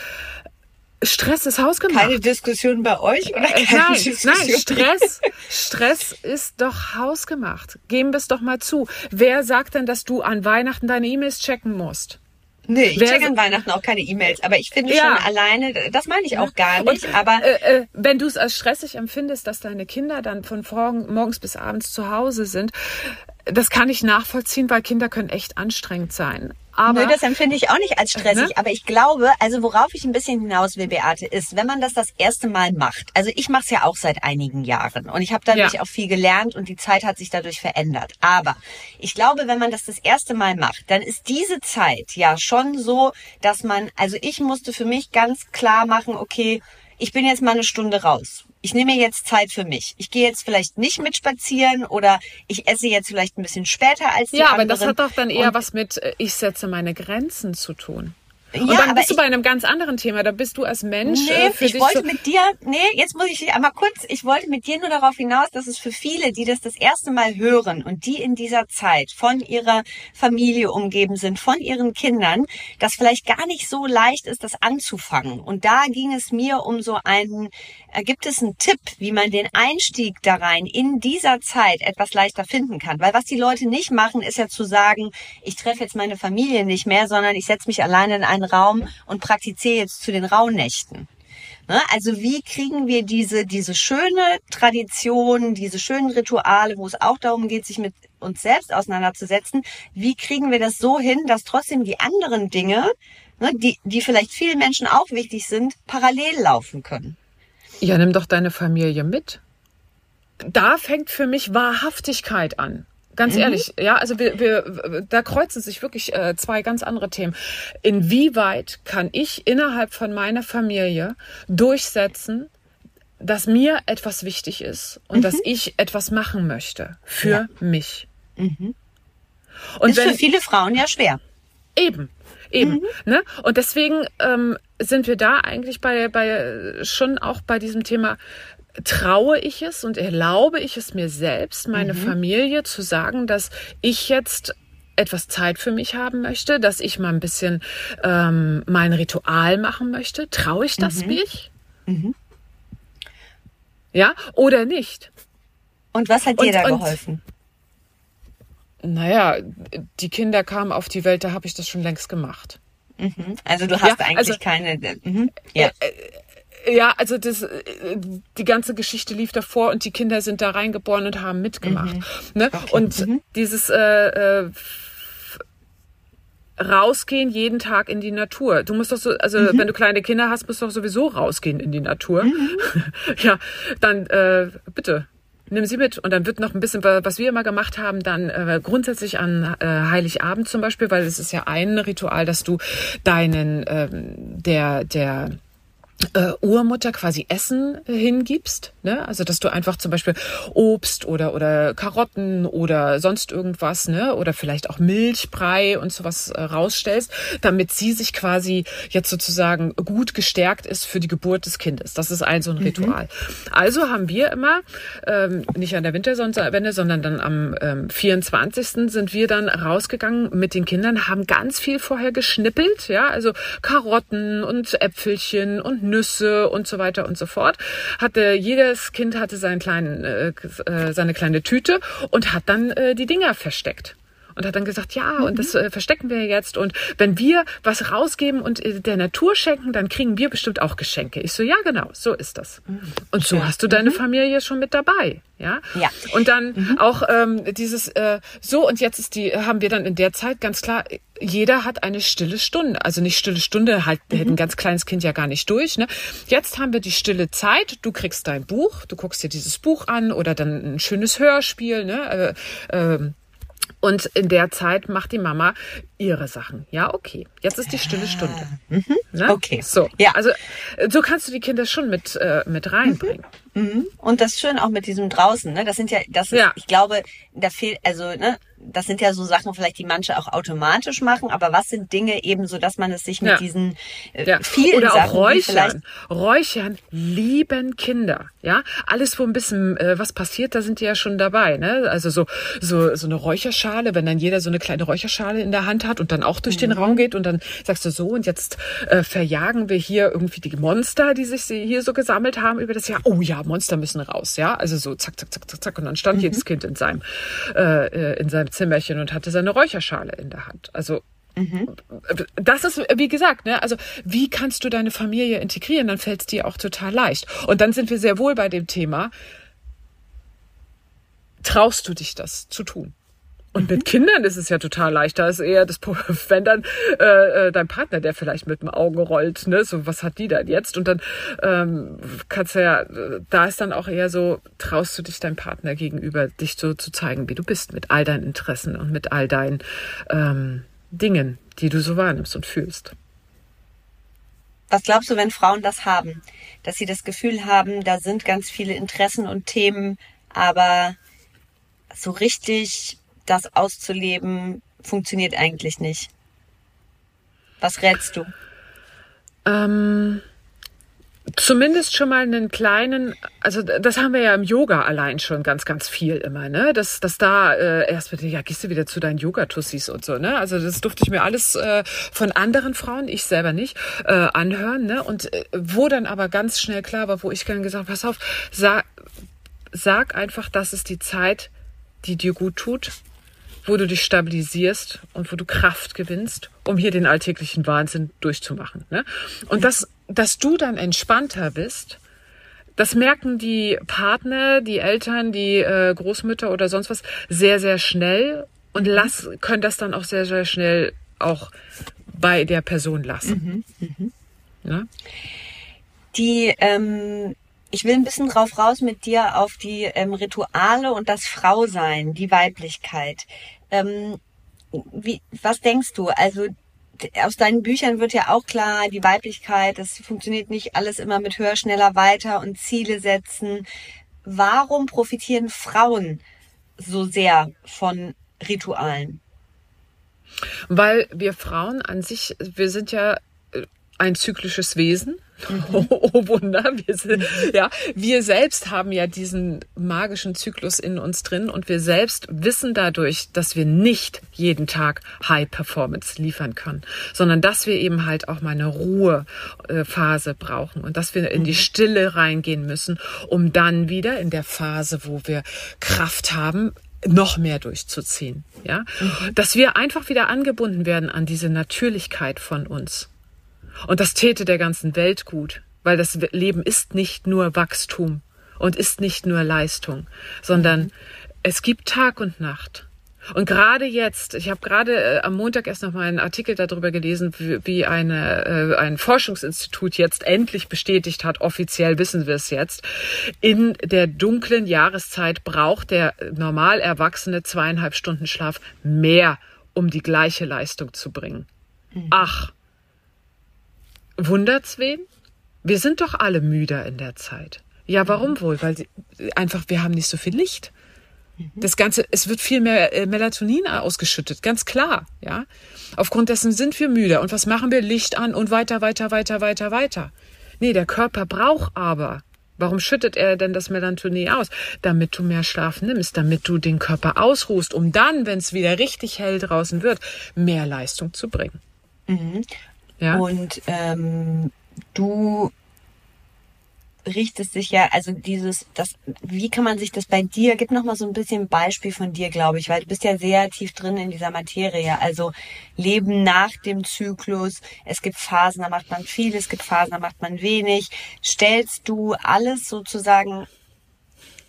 Stress ist hausgemacht. Keine Diskussion bei euch oder äh, keine nein, Diskussion? nein, Stress, Stress ist doch hausgemacht. Geben wir es doch mal zu. Wer sagt denn, dass du an Weihnachten deine E-Mails checken musst? Nee, ich checke an Weihnachten auch keine E-Mails, aber ich finde ja. schon alleine, das meine ich auch gar nicht. Und, aber äh, äh, wenn du es als stressig empfindest, dass deine Kinder dann von morgens bis abends zu Hause sind, das kann ich nachvollziehen, weil Kinder können echt anstrengend sein. Aber, Nö, das empfinde ich auch nicht als stressig. Ne? Aber ich glaube, also worauf ich ein bisschen hinaus will, Beate, ist, wenn man das das erste Mal macht. Also ich mache es ja auch seit einigen Jahren und ich habe dadurch ja. auch viel gelernt und die Zeit hat sich dadurch verändert. Aber ich glaube, wenn man das das erste Mal macht, dann ist diese Zeit ja schon so, dass man, also ich musste für mich ganz klar machen, okay, ich bin jetzt mal eine Stunde raus ich nehme mir jetzt Zeit für mich. Ich gehe jetzt vielleicht nicht mit spazieren oder ich esse jetzt vielleicht ein bisschen später als die Ja, anderen. aber das hat doch dann eher Und was mit äh, ich setze meine Grenzen zu tun. Und ja, dann bist du bei einem ganz anderen Thema. Da bist du als Mensch. Nee, äh, ich wollte so mit dir, nee, jetzt muss ich einmal kurz, ich wollte mit dir nur darauf hinaus, dass es für viele, die das das erste Mal hören und die in dieser Zeit von ihrer Familie umgeben sind, von ihren Kindern, das vielleicht gar nicht so leicht ist, das anzufangen. Und da ging es mir um so einen, äh, gibt es einen Tipp, wie man den Einstieg da rein in dieser Zeit etwas leichter finden kann? Weil was die Leute nicht machen, ist ja zu sagen, ich treffe jetzt meine Familie nicht mehr, sondern ich setze mich alleine in einen Raum und praktiziere jetzt zu den Rauhnächten. Ne? Also wie kriegen wir diese, diese schöne Tradition, diese schönen Rituale, wo es auch darum geht, sich mit uns selbst auseinanderzusetzen, wie kriegen wir das so hin, dass trotzdem die anderen Dinge, ne, die, die vielleicht vielen Menschen auch wichtig sind, parallel laufen können? Ja, nimm doch deine Familie mit. Da fängt für mich Wahrhaftigkeit an. Ganz mhm. ehrlich, ja, also wir, wir, da kreuzen sich wirklich äh, zwei ganz andere Themen. Inwieweit kann ich innerhalb von meiner Familie durchsetzen, dass mir etwas wichtig ist und mhm. dass ich etwas machen möchte für ja. mich? Mhm. Und ist wenn, für viele Frauen ja schwer. Eben, eben. Mhm. Ne? Und deswegen ähm, sind wir da eigentlich bei, bei schon auch bei diesem Thema traue ich es und erlaube ich es mir selbst, meine mhm. Familie zu sagen, dass ich jetzt etwas Zeit für mich haben möchte, dass ich mal ein bisschen ähm, mein Ritual machen möchte. Traue ich das mhm. mich? Mhm. Ja, oder nicht? Und was hat dir und, da geholfen? Und, naja, die Kinder kamen auf die Welt, da habe ich das schon längst gemacht. Mhm. Also du hast ja, eigentlich also, keine. Mhm. Ja. Äh, äh, ja, also das, äh, die ganze Geschichte lief davor und die Kinder sind da reingeboren und haben mitgemacht. Mhm. Ne? Okay. Und mhm. dieses äh, äh, rausgehen jeden Tag in die Natur. Du musst doch so, also mhm. wenn du kleine Kinder hast, musst du doch sowieso rausgehen in die Natur. Mhm. <laughs> ja, dann äh, bitte nimm sie mit. Und dann wird noch ein bisschen, was wir immer gemacht haben, dann äh, grundsätzlich an äh, Heiligabend zum Beispiel, weil es ist ja ein Ritual, dass du deinen, ähm, der, der äh, Urmutter quasi Essen hingibst, ne? Also dass du einfach zum Beispiel Obst oder oder Karotten oder sonst irgendwas, ne? Oder vielleicht auch Milchbrei und sowas äh, rausstellst, damit sie sich quasi jetzt sozusagen gut gestärkt ist für die Geburt des Kindes. Das ist ein so ein mhm. Ritual. Mhm. Also haben wir immer ähm, nicht an der Wintersonnenwende, sondern dann am ähm, 24. sind wir dann rausgegangen mit den Kindern, haben ganz viel vorher geschnippelt, ja, also Karotten und Äpfelchen und Nüsse und so weiter und so fort. Hatte jedes Kind hatte seinen kleinen, äh, äh, seine kleine Tüte und hat dann äh, die Dinger versteckt und hat dann gesagt, ja, mhm. und das äh, verstecken wir jetzt. Und wenn wir was rausgeben und äh, der Natur schenken, dann kriegen wir bestimmt auch Geschenke. Ich so, ja, genau, so ist das. Mhm. Und so hast du deine mhm. Familie schon mit dabei. Ja. ja. Und dann mhm. auch ähm, dieses äh, so und jetzt ist die haben wir dann in der Zeit ganz klar jeder hat eine stille Stunde. Also nicht stille Stunde, halt mhm. hätte ein ganz kleines Kind ja gar nicht durch. Ne? Jetzt haben wir die stille Zeit. Du kriegst dein Buch, du guckst dir dieses Buch an oder dann ein schönes Hörspiel. Ne? Äh, äh, und in der Zeit macht die Mama ihre Sachen. Ja, okay. Jetzt ist die stille Stunde. Mhm. Ne? Okay. So. Ja. Also so kannst du die Kinder schon mit äh, mit reinbringen. Mhm. Mhm. Und das schön auch mit diesem draußen. Ne? Das sind ja, das ist, ja. ich glaube, da fehlt also ne das sind ja so Sachen vielleicht, die manche auch automatisch machen, aber was sind Dinge eben so, dass man es sich mit ja. diesen äh, ja. vielen Oder Sachen, auch Räuchern. Räuchern lieben Kinder, ja. Alles, wo ein bisschen äh, was passiert, da sind die ja schon dabei, ne? Also so, so, so eine Räucherschale, wenn dann jeder so eine kleine Räucherschale in der Hand hat und dann auch durch mhm. den Raum geht und dann sagst du so und jetzt äh, verjagen wir hier irgendwie die Monster, die sich hier so gesammelt haben über das Jahr. Oh ja, Monster müssen raus, ja. Also so zack, zack, zack, zack, zack und dann stand mhm. jedes Kind in seinem, äh, äh in seinem Zimmerchen und hatte seine Räucherschale in der Hand. Also Mhm. Das ist, wie gesagt, ne, also wie kannst du deine Familie integrieren? Dann fällt es dir auch total leicht. Und dann sind wir sehr wohl bei dem Thema, traust du dich das zu tun? Und mit Kindern ist es ja total leicht. Da ist eher das, <laughs> wenn dann äh, äh, dein Partner, der vielleicht mit dem Auge rollt, ne, so was hat die denn jetzt? Und dann ähm, kannst du ja, da ist dann auch eher so, traust du dich deinem Partner gegenüber, dich so zu zeigen, wie du bist, mit all deinen Interessen und mit all deinen ähm, Dingen, die du so wahrnimmst und fühlst. Was glaubst du, wenn Frauen das haben? Dass sie das Gefühl haben, da sind ganz viele Interessen und Themen, aber so richtig das auszuleben, funktioniert eigentlich nicht. Was rätst du? Ähm, zumindest schon mal einen kleinen, also das haben wir ja im Yoga allein schon ganz, ganz viel immer, ne? Dass, dass da äh, erst bitte, ja, gehst du wieder zu deinen Yoga-Tussis und so, ne? Also das durfte ich mir alles äh, von anderen Frauen, ich selber nicht, äh, anhören, ne? Und äh, wo dann aber ganz schnell klar war, wo ich dann gesagt, pass auf, sag, sag einfach, das ist die Zeit, die dir gut tut wo du dich stabilisierst und wo du Kraft gewinnst, um hier den alltäglichen Wahnsinn durchzumachen. Ne? Und das, dass du dann entspannter bist, das merken die Partner, die Eltern, die äh, Großmütter oder sonst was sehr, sehr schnell und lass, können das dann auch sehr, sehr schnell auch bei der Person lassen. Mhm, mh. Ne? Die, ähm, ich will ein bisschen drauf raus mit dir auf die ähm, Rituale und das Frausein, die Weiblichkeit. Ähm, wie, was denkst du? Also aus deinen Büchern wird ja auch klar, die Weiblichkeit, das funktioniert nicht alles immer mit höher, schneller, weiter und Ziele setzen. Warum profitieren Frauen so sehr von Ritualen? Weil wir Frauen an sich, wir sind ja ein zyklisches Wesen. Oh, <laughs> oh Wunder, wir, sind, ja, wir selbst haben ja diesen magischen Zyklus in uns drin und wir selbst wissen dadurch, dass wir nicht jeden Tag High Performance liefern können, sondern dass wir eben halt auch mal eine Ruhephase brauchen und dass wir in die mhm. Stille reingehen müssen, um dann wieder in der Phase, wo wir Kraft haben, noch mehr durchzuziehen, ja, mhm. dass wir einfach wieder angebunden werden an diese Natürlichkeit von uns. Und das täte der ganzen Welt gut, weil das Leben ist nicht nur Wachstum und ist nicht nur Leistung, sondern es gibt Tag und Nacht. Und gerade jetzt, ich habe gerade äh, am Montag erst noch mal einen Artikel darüber gelesen, wie, wie eine, äh, ein Forschungsinstitut jetzt endlich bestätigt hat, offiziell wissen wir es jetzt, in der dunklen Jahreszeit braucht der normal Erwachsene zweieinhalb Stunden Schlaf mehr, um die gleiche Leistung zu bringen. Mhm. Ach, Wundert's wen? Wir sind doch alle müder in der Zeit. Ja, warum wohl? Weil sie, einfach wir haben nicht so viel Licht. Mhm. Das Ganze, es wird viel mehr äh, Melatonin ausgeschüttet, ganz klar, ja. Aufgrund dessen sind wir müde. Und was machen wir? Licht an und weiter, weiter, weiter, weiter, weiter. Nee, der Körper braucht aber. Warum schüttet er denn das Melatonin aus? Damit du mehr Schlaf nimmst, damit du den Körper ausruhst, um dann, wenn es wieder richtig hell draußen wird, mehr Leistung zu bringen. Mhm. Ja. Und ähm, du richtest sich ja, also dieses, das, wie kann man sich das bei dir, gib noch mal so ein bisschen Beispiel von dir, glaube ich, weil du bist ja sehr tief drin in dieser Materie. Also Leben nach dem Zyklus. Es gibt Phasen, da macht man viel, es gibt Phasen, da macht man wenig. Stellst du alles sozusagen,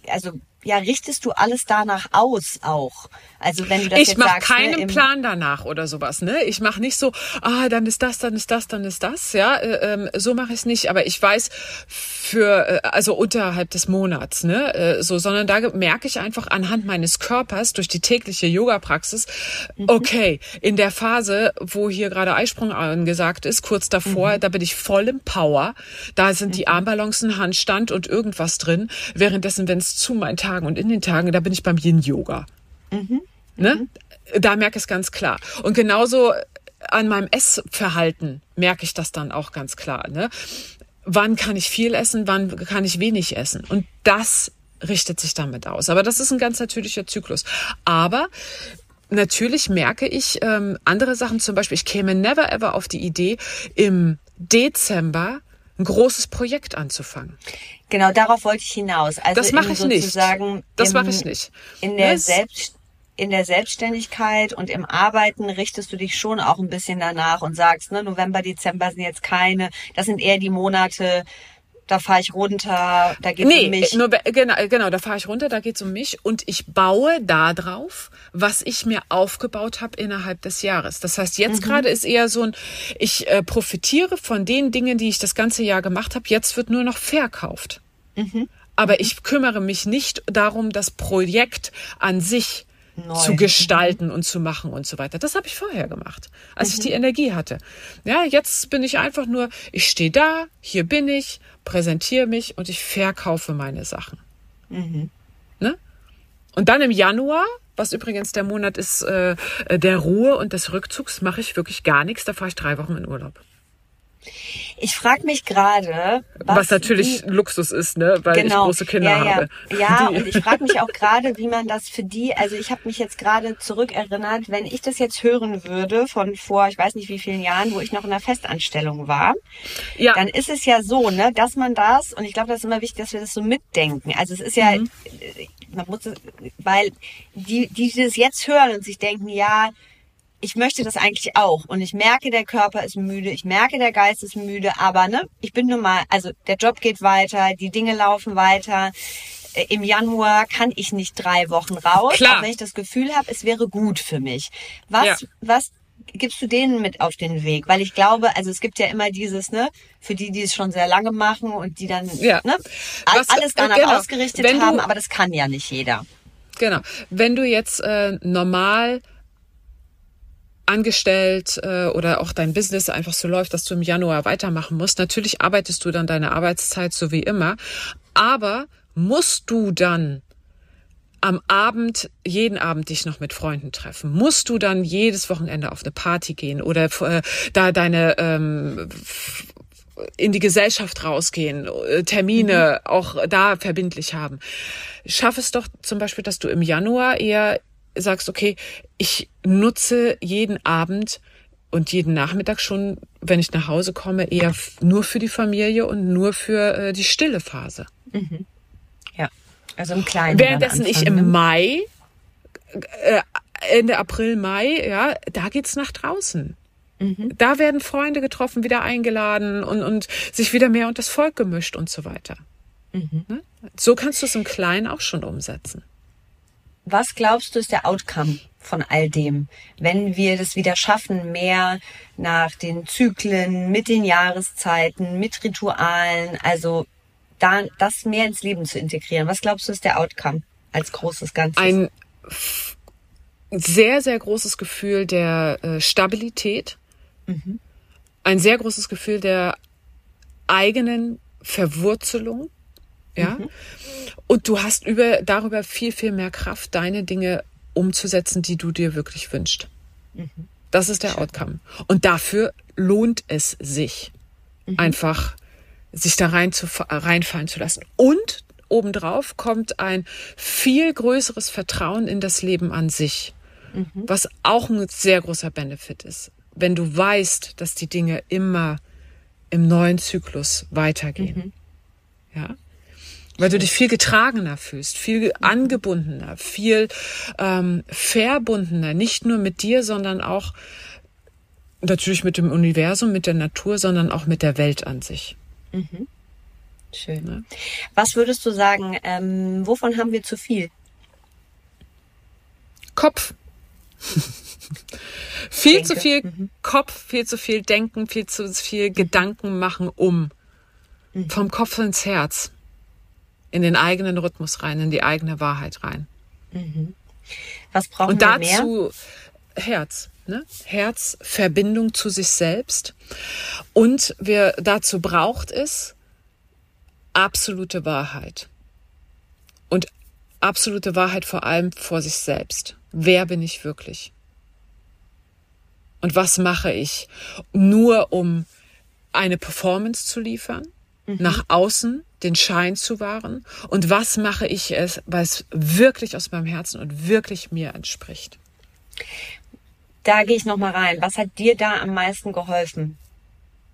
also ja, richtest du alles danach aus auch? Also wenn du das ich jetzt mach sagst, keinen ne, Plan danach oder sowas, ne? Ich mache nicht so, ah, dann ist das, dann ist das, dann ist das, ja. Äh, ähm, so mache ich es nicht. Aber ich weiß für äh, also unterhalb des Monats, ne? Äh, so, sondern da merke ich einfach anhand meines Körpers durch die tägliche Yoga-Praxis, mhm. okay, in der Phase, wo hier gerade Eisprung angesagt ist, kurz davor, mhm. da bin ich voll im Power. Da sind mhm. die Armbalancen, Handstand und irgendwas drin. Währenddessen, wenn es zu meinen Tagen und in den Tagen, da bin ich beim Yin-Yoga. Mhm. Ne? Mhm. Da merke ich es ganz klar. Und genauso an meinem Essverhalten merke ich das dann auch ganz klar. Ne? Wann kann ich viel essen, wann kann ich wenig essen? Und das richtet sich damit aus. Aber das ist ein ganz natürlicher Zyklus. Aber natürlich merke ich ähm, andere Sachen, zum Beispiel, ich käme never ever auf die Idee, im Dezember ein großes Projekt anzufangen. Genau, darauf wollte ich hinaus. Also das mache ich nicht. Das mache ich nicht. In der Selbst in der Selbstständigkeit und im Arbeiten richtest du dich schon auch ein bisschen danach und sagst, ne, November, Dezember sind jetzt keine, das sind eher die Monate, da fahre ich runter, da geht nee, um mich. Nur, genau, genau, da fahre ich runter, da geht's um mich und ich baue da drauf, was ich mir aufgebaut habe innerhalb des Jahres. Das heißt, jetzt mhm. gerade ist eher so ein, ich äh, profitiere von den Dingen, die ich das ganze Jahr gemacht habe. Jetzt wird nur noch verkauft. Mhm. Aber ich kümmere mich nicht darum, das Projekt an sich Neu. zu gestalten mhm. und zu machen und so weiter. Das habe ich vorher gemacht, als mhm. ich die Energie hatte. Ja, jetzt bin ich einfach nur, ich stehe da, hier bin ich, präsentiere mich und ich verkaufe meine Sachen. Mhm. Ne? Und dann im Januar, was übrigens der Monat ist äh, der Ruhe und des Rückzugs, mache ich wirklich gar nichts. Da fahre ich drei Wochen in Urlaub. Ich frage mich gerade, was, was natürlich die, Luxus ist, ne, weil genau, ich große Kinder ja, ja. habe. Ja, die. und ich frage mich auch gerade, wie man das für die, also ich habe mich jetzt gerade zurückerinnert, wenn ich das jetzt hören würde von vor, ich weiß nicht wie vielen Jahren, wo ich noch in der Festanstellung war, ja. dann ist es ja so, ne, dass man das und ich glaube, das ist immer wichtig, dass wir das so mitdenken. Also es ist ja mhm man muss, weil die, die das jetzt hören und sich denken, ja, ich möchte das eigentlich auch. Und ich merke, der Körper ist müde, ich merke, der Geist ist müde, aber ne, ich bin nun mal, also der Job geht weiter, die Dinge laufen weiter. Äh, Im Januar kann ich nicht drei Wochen raus, Klar. aber wenn ich das Gefühl habe, es wäre gut für mich. Was, Ja. was gibst du denen mit auf den Weg? Weil ich glaube, also es gibt ja immer dieses, ne, für die, die es schon sehr lange machen und die dann Ja. ne, Was- alles danach genau. ausgerichtet du- haben, aber das kann ja nicht jeder. Genau. Wenn du jetzt äh, normal angestellt äh, oder auch dein Business einfach so läuft, dass du im Januar weitermachen musst, natürlich arbeitest du dann deine Arbeitszeit so wie immer, aber musst du dann am Abend, jeden Abend dich noch mit Freunden treffen? Musst du dann jedes Wochenende auf eine Party gehen oder äh, da deine ähm, in die Gesellschaft rausgehen, äh, Termine auch da verbindlich haben. Schaff es doch zum Beispiel, dass du im Januar eher sagst, okay, ich nutze jeden Abend und jeden Nachmittag schon, wenn ich nach Hause komme, eher nur für die Familie und nur für äh, die stille Phase. Ja. Also im Kleinen. Währenddessen ich im ne? Mai, äh, Ende April, Mai, ja, da geht's nach draußen. Da werden Freunde getroffen, wieder eingeladen und, und sich wieder mehr unter das Volk gemischt und so weiter. Ne? So kannst du es im Kleinen auch schon umsetzen. Was glaubst du ist der Outcome von all dem, wenn wir das wieder schaffen, mehr nach den Zyklen, mit den Jahreszeiten, mit Ritualen, also da, das mehr ins Leben zu integrieren? Was glaubst du ist der Outcome als großes Ganzes? Ein sehr, sehr großes Gefühl der äh, Stabilität, ein sehr großes Gefühl der eigenen Verwurzelung, ja. Und du hast über, darüber viel, viel mehr Kraft, deine Dinge umzusetzen, die du dir wirklich wünschst. Das ist der Outcome. Und dafür lohnt es sich, einfach sich da rein zu, reinfallen zu lassen. Und obendrauf kommt ein viel größeres Vertrauen in das Leben an sich, was auch ein sehr großer Benefit ist. Wenn du weißt, dass die Dinge immer im neuen Zyklus weitergehen. Ja. Weil du dich viel getragener fühlst, viel angebundener, viel ähm, verbundener, nicht nur mit dir, sondern auch natürlich mit dem Universum, mit der Natur, sondern auch mit der Welt an sich. Schön. Ne? Was würdest du sagen, ähm, wovon haben wir zu viel? Kopf. <laughs> viel Denke. zu viel Kopf, viel zu viel Denken, viel zu viel Gedanken machen um. Vom Kopf ins Herz. In den eigenen Rhythmus rein, in die eigene Wahrheit rein. Was brauchen Und wir mehr? dazu Herz, ne? Herz, Verbindung zu sich selbst. Und wer dazu braucht es absolute Wahrheit. Und absolute Wahrheit vor allem vor sich selbst. Wer bin ich wirklich? Und was mache ich? Nur um eine Performance zu liefern, nach außen den Schein zu wahren? Und was mache ich es, weil es wirklich aus meinem Herzen und wirklich mir entspricht? Da gehe ich noch mal rein. Was hat dir da am meisten geholfen?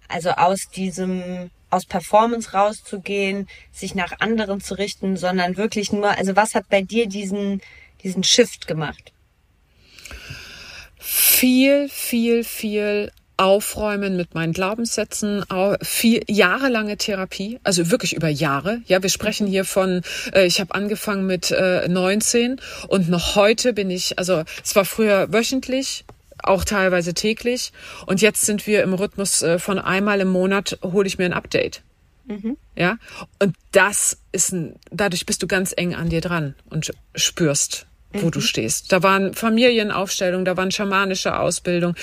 Also aus diesem aus Performance rauszugehen, sich nach anderen zu richten, sondern wirklich nur, also was hat bei dir diesen diesen Shift gemacht? viel, viel, viel aufräumen mit meinen Glaubenssätzen, au- viel jahrelange Therapie, also wirklich über Jahre. Ja, wir sprechen hier von, äh, ich habe angefangen mit äh, 19 und noch heute bin ich, also es war früher wöchentlich, auch teilweise täglich und jetzt sind wir im Rhythmus äh, von einmal im Monat hole ich mir ein Update. Ja, und das ist ein, dadurch bist du ganz eng an dir dran und spürst, wo du stehst. Da waren Familienaufstellungen, da waren schamanische Ausbildung,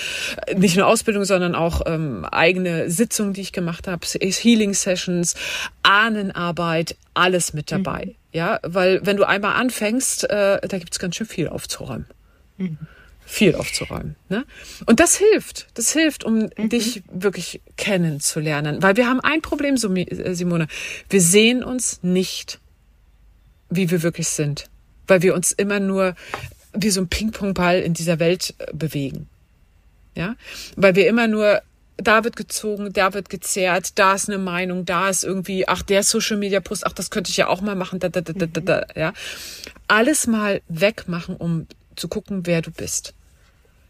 Äh, nicht nur Ausbildung, sondern auch ähm, eigene Sitzungen, die ich gemacht habe, Healing Sessions, Ahnenarbeit, alles mit dabei. Ja, weil wenn du einmal anfängst, äh, da gibt's ganz schön viel aufzuräumen viel aufzuräumen. Ne? Und das hilft. Das hilft, um dich wirklich kennenzulernen. Weil wir haben ein Problem, äh, Simone. Wir sehen uns nicht, wie wir wirklich sind. Weil wir uns immer nur wie so ein Ping-Pong-Ball in dieser Welt äh, bewegen. Ja? Weil wir immer nur da wird gezogen, da wird gezerrt, da ist eine Meinung, da ist irgendwie, ach, der Social Media Post, ach, das könnte ich ja auch mal machen, da, da, da, da, da, ja. Alles mal wegmachen, um zu gucken, wer du bist.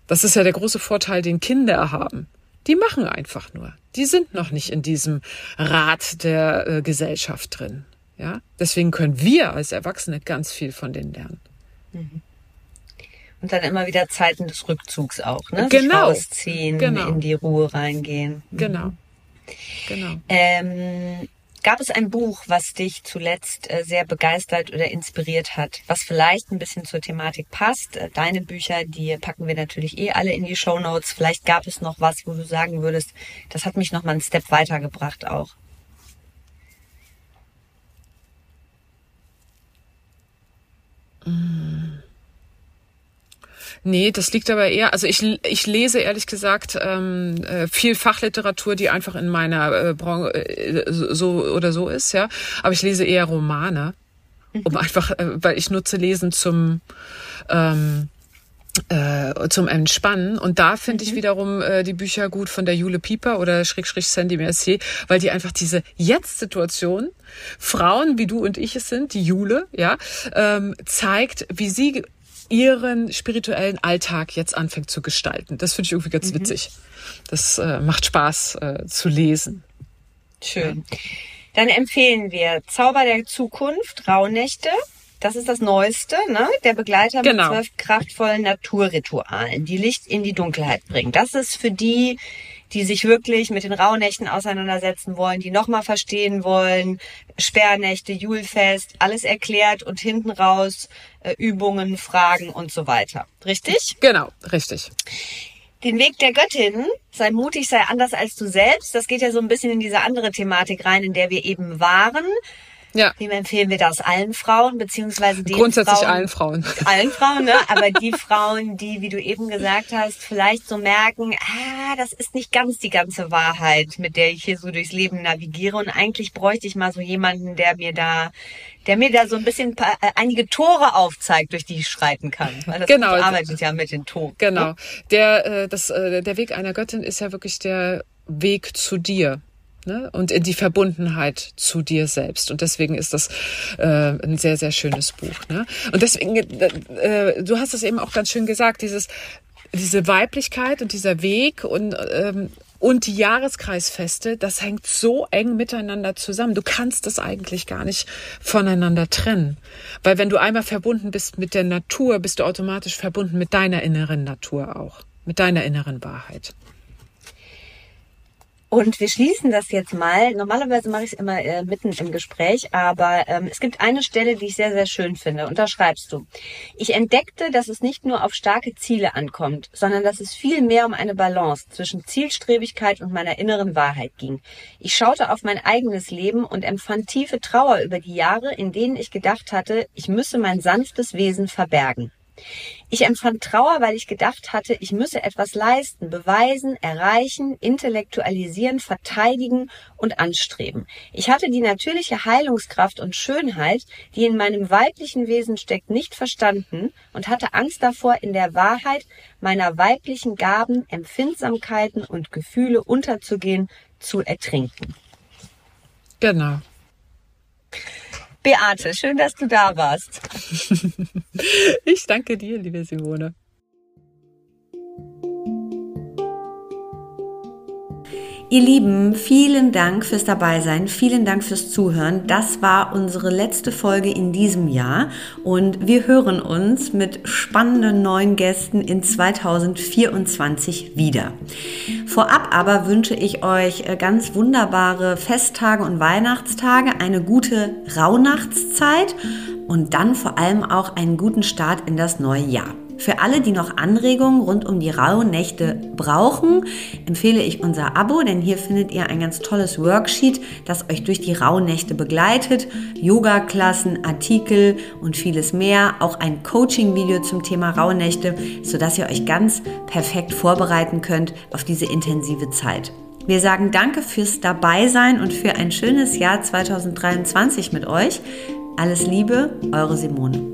Das ist ja der große Vorteil, den Kinder haben. Die machen einfach nur. Die sind noch nicht in diesem Rad der äh, Gesellschaft drin. Ja, deswegen können wir als Erwachsene ganz viel von denen lernen. Mhm. Und dann immer wieder Zeiten des Rückzugs auch, ne? Genau. Sich rausziehen, Genau. in die Ruhe reingehen. Mhm. Genau. Genau. Ähm, gab es ein Buch, was dich zuletzt äh, sehr begeistert oder inspiriert hat, was vielleicht ein bisschen zur Thematik passt? Äh, deine Bücher, die packen wir natürlich eh alle in die Show Notes. Vielleicht gab es noch was, wo du sagen würdest, das hat mich noch mal einen Step weitergebracht auch. Nee, das liegt aber eher, also ich, ich lese ehrlich gesagt ähm, äh, viel Fachliteratur, die einfach in meiner äh, Branche äh, so oder so ist, ja. Aber ich lese eher Romane, um einfach, äh, weil ich nutze Lesen zum ähm, äh, zum Entspannen. Und da finde ich wiederum äh, die Bücher gut von der Jule Pieper oder Schrägstrich Sandy Mercier, weil die einfach diese Jetzt-Situation, Frauen wie du und ich es sind, die Jule, ja, ähm, zeigt, wie sie ihren spirituellen Alltag jetzt anfängt zu gestalten. Das finde ich irgendwie ganz witzig. Das äh, macht Spaß äh, zu lesen. Schön. Dann empfehlen wir Zauber der Zukunft, Rauhnächte. Das ist das Neueste, ne? Der Begleiter Genau. mit zwölf kraftvollen Naturritualen, die Licht in die Dunkelheit bringen. Das ist für die, die sich wirklich mit den Rauhnächten auseinandersetzen wollen, die nochmal verstehen wollen, Sperrnächte, Julfest, alles erklärt und hinten raus äh, Übungen, Fragen und so weiter. Richtig? Genau, richtig. Den Weg der Göttin, sei mutig, sei anders als du selbst, das geht ja so ein bisschen in diese andere Thematik rein, in der wir eben waren. Ja, Wem empfehlen wir das? Allen Frauen, beziehungsweise den grundsätzlich Frauen, allen Frauen. <laughs> allen Frauen, ne? Aber die Frauen, die, wie du eben gesagt hast, vielleicht so merken, ah, das ist nicht ganz die ganze Wahrheit, mit der ich hier so durchs Leben navigiere. Und eigentlich bräuchte ich mal so jemanden, der mir da, der mir da so ein bisschen pa- äh, einige Tore aufzeigt, durch die ich schreiten kann. Weil das Genau. Arbeitet ja mit den Toren. Genau. Der, äh, das, äh, der Weg einer Göttin ist ja wirklich der Weg zu dir. Ne? Und in die Verbundenheit zu dir selbst. Und deswegen ist das äh, ein sehr, sehr schönes Buch. Ne? Und deswegen, äh, du hast es eben auch ganz schön gesagt, dieses, diese Weiblichkeit und dieser Weg und, ähm, und die Jahreskreisfeste, das hängt so eng miteinander zusammen. Du kannst das eigentlich gar nicht voneinander trennen. Weil wenn du einmal verbunden bist mit der Natur, bist du automatisch verbunden mit deiner inneren Natur auch. Mit deiner inneren Wahrheit. Und wir schließen das jetzt mal. Normalerweise mache ich es immer äh, mitten im Gespräch, aber ähm, es gibt eine Stelle, die ich sehr, sehr schön finde. Und da schreibst du, ich entdeckte, dass es nicht nur auf starke Ziele ankommt, sondern dass es viel mehr um eine Balance zwischen Zielstrebigkeit und meiner inneren Wahrheit ging. Ich schaute auf mein eigenes Leben und empfand tiefe Trauer über die Jahre, in denen ich gedacht hatte, ich müsse mein sanftes Wesen verbergen. Ich empfand Trauer, weil ich gedacht hatte, ich müsse etwas leisten, beweisen, erreichen, intellektualisieren, verteidigen und anstreben. Ich hatte die natürliche Heilungskraft und Schönheit, die in meinem weiblichen Wesen steckt, nicht verstanden und hatte Angst davor, in der Wahrheit meiner weiblichen Gaben, Empfindsamkeiten und Gefühle unterzugehen, zu ertrinken. Genau. Beate, schön, dass du da warst. <laughs> Ich danke dir, liebe Simone. Ihr Lieben, vielen Dank fürs Dabeisein, vielen Dank fürs Zuhören. Das war unsere letzte Folge in diesem Jahr und wir hören uns mit spannenden neuen Gästen in 2024 wieder. Vorab aber wünsche ich euch äh, ganz wunderbare Festtage und Weihnachtstage, eine gute Rauhnachtszeit und dann vor allem auch einen guten Start in das neue Jahr. Für alle, die noch Anregungen rund um die Rauhnächte brauchen, empfehle ich unser Abo, denn hier findet ihr ein ganz tolles Worksheet, das euch durch die Rauhnächte begleitet. Yoga-Klassen, Artikel und vieles mehr. Auch ein Coaching-Video zum Thema Rauhnächte, sodass ihr euch ganz perfekt vorbereiten könnt auf diese intensive Zeit. Wir sagen danke fürs Dabeisein und für ein schönes Jahr 2023 mit euch. Alles Liebe, eure Simone.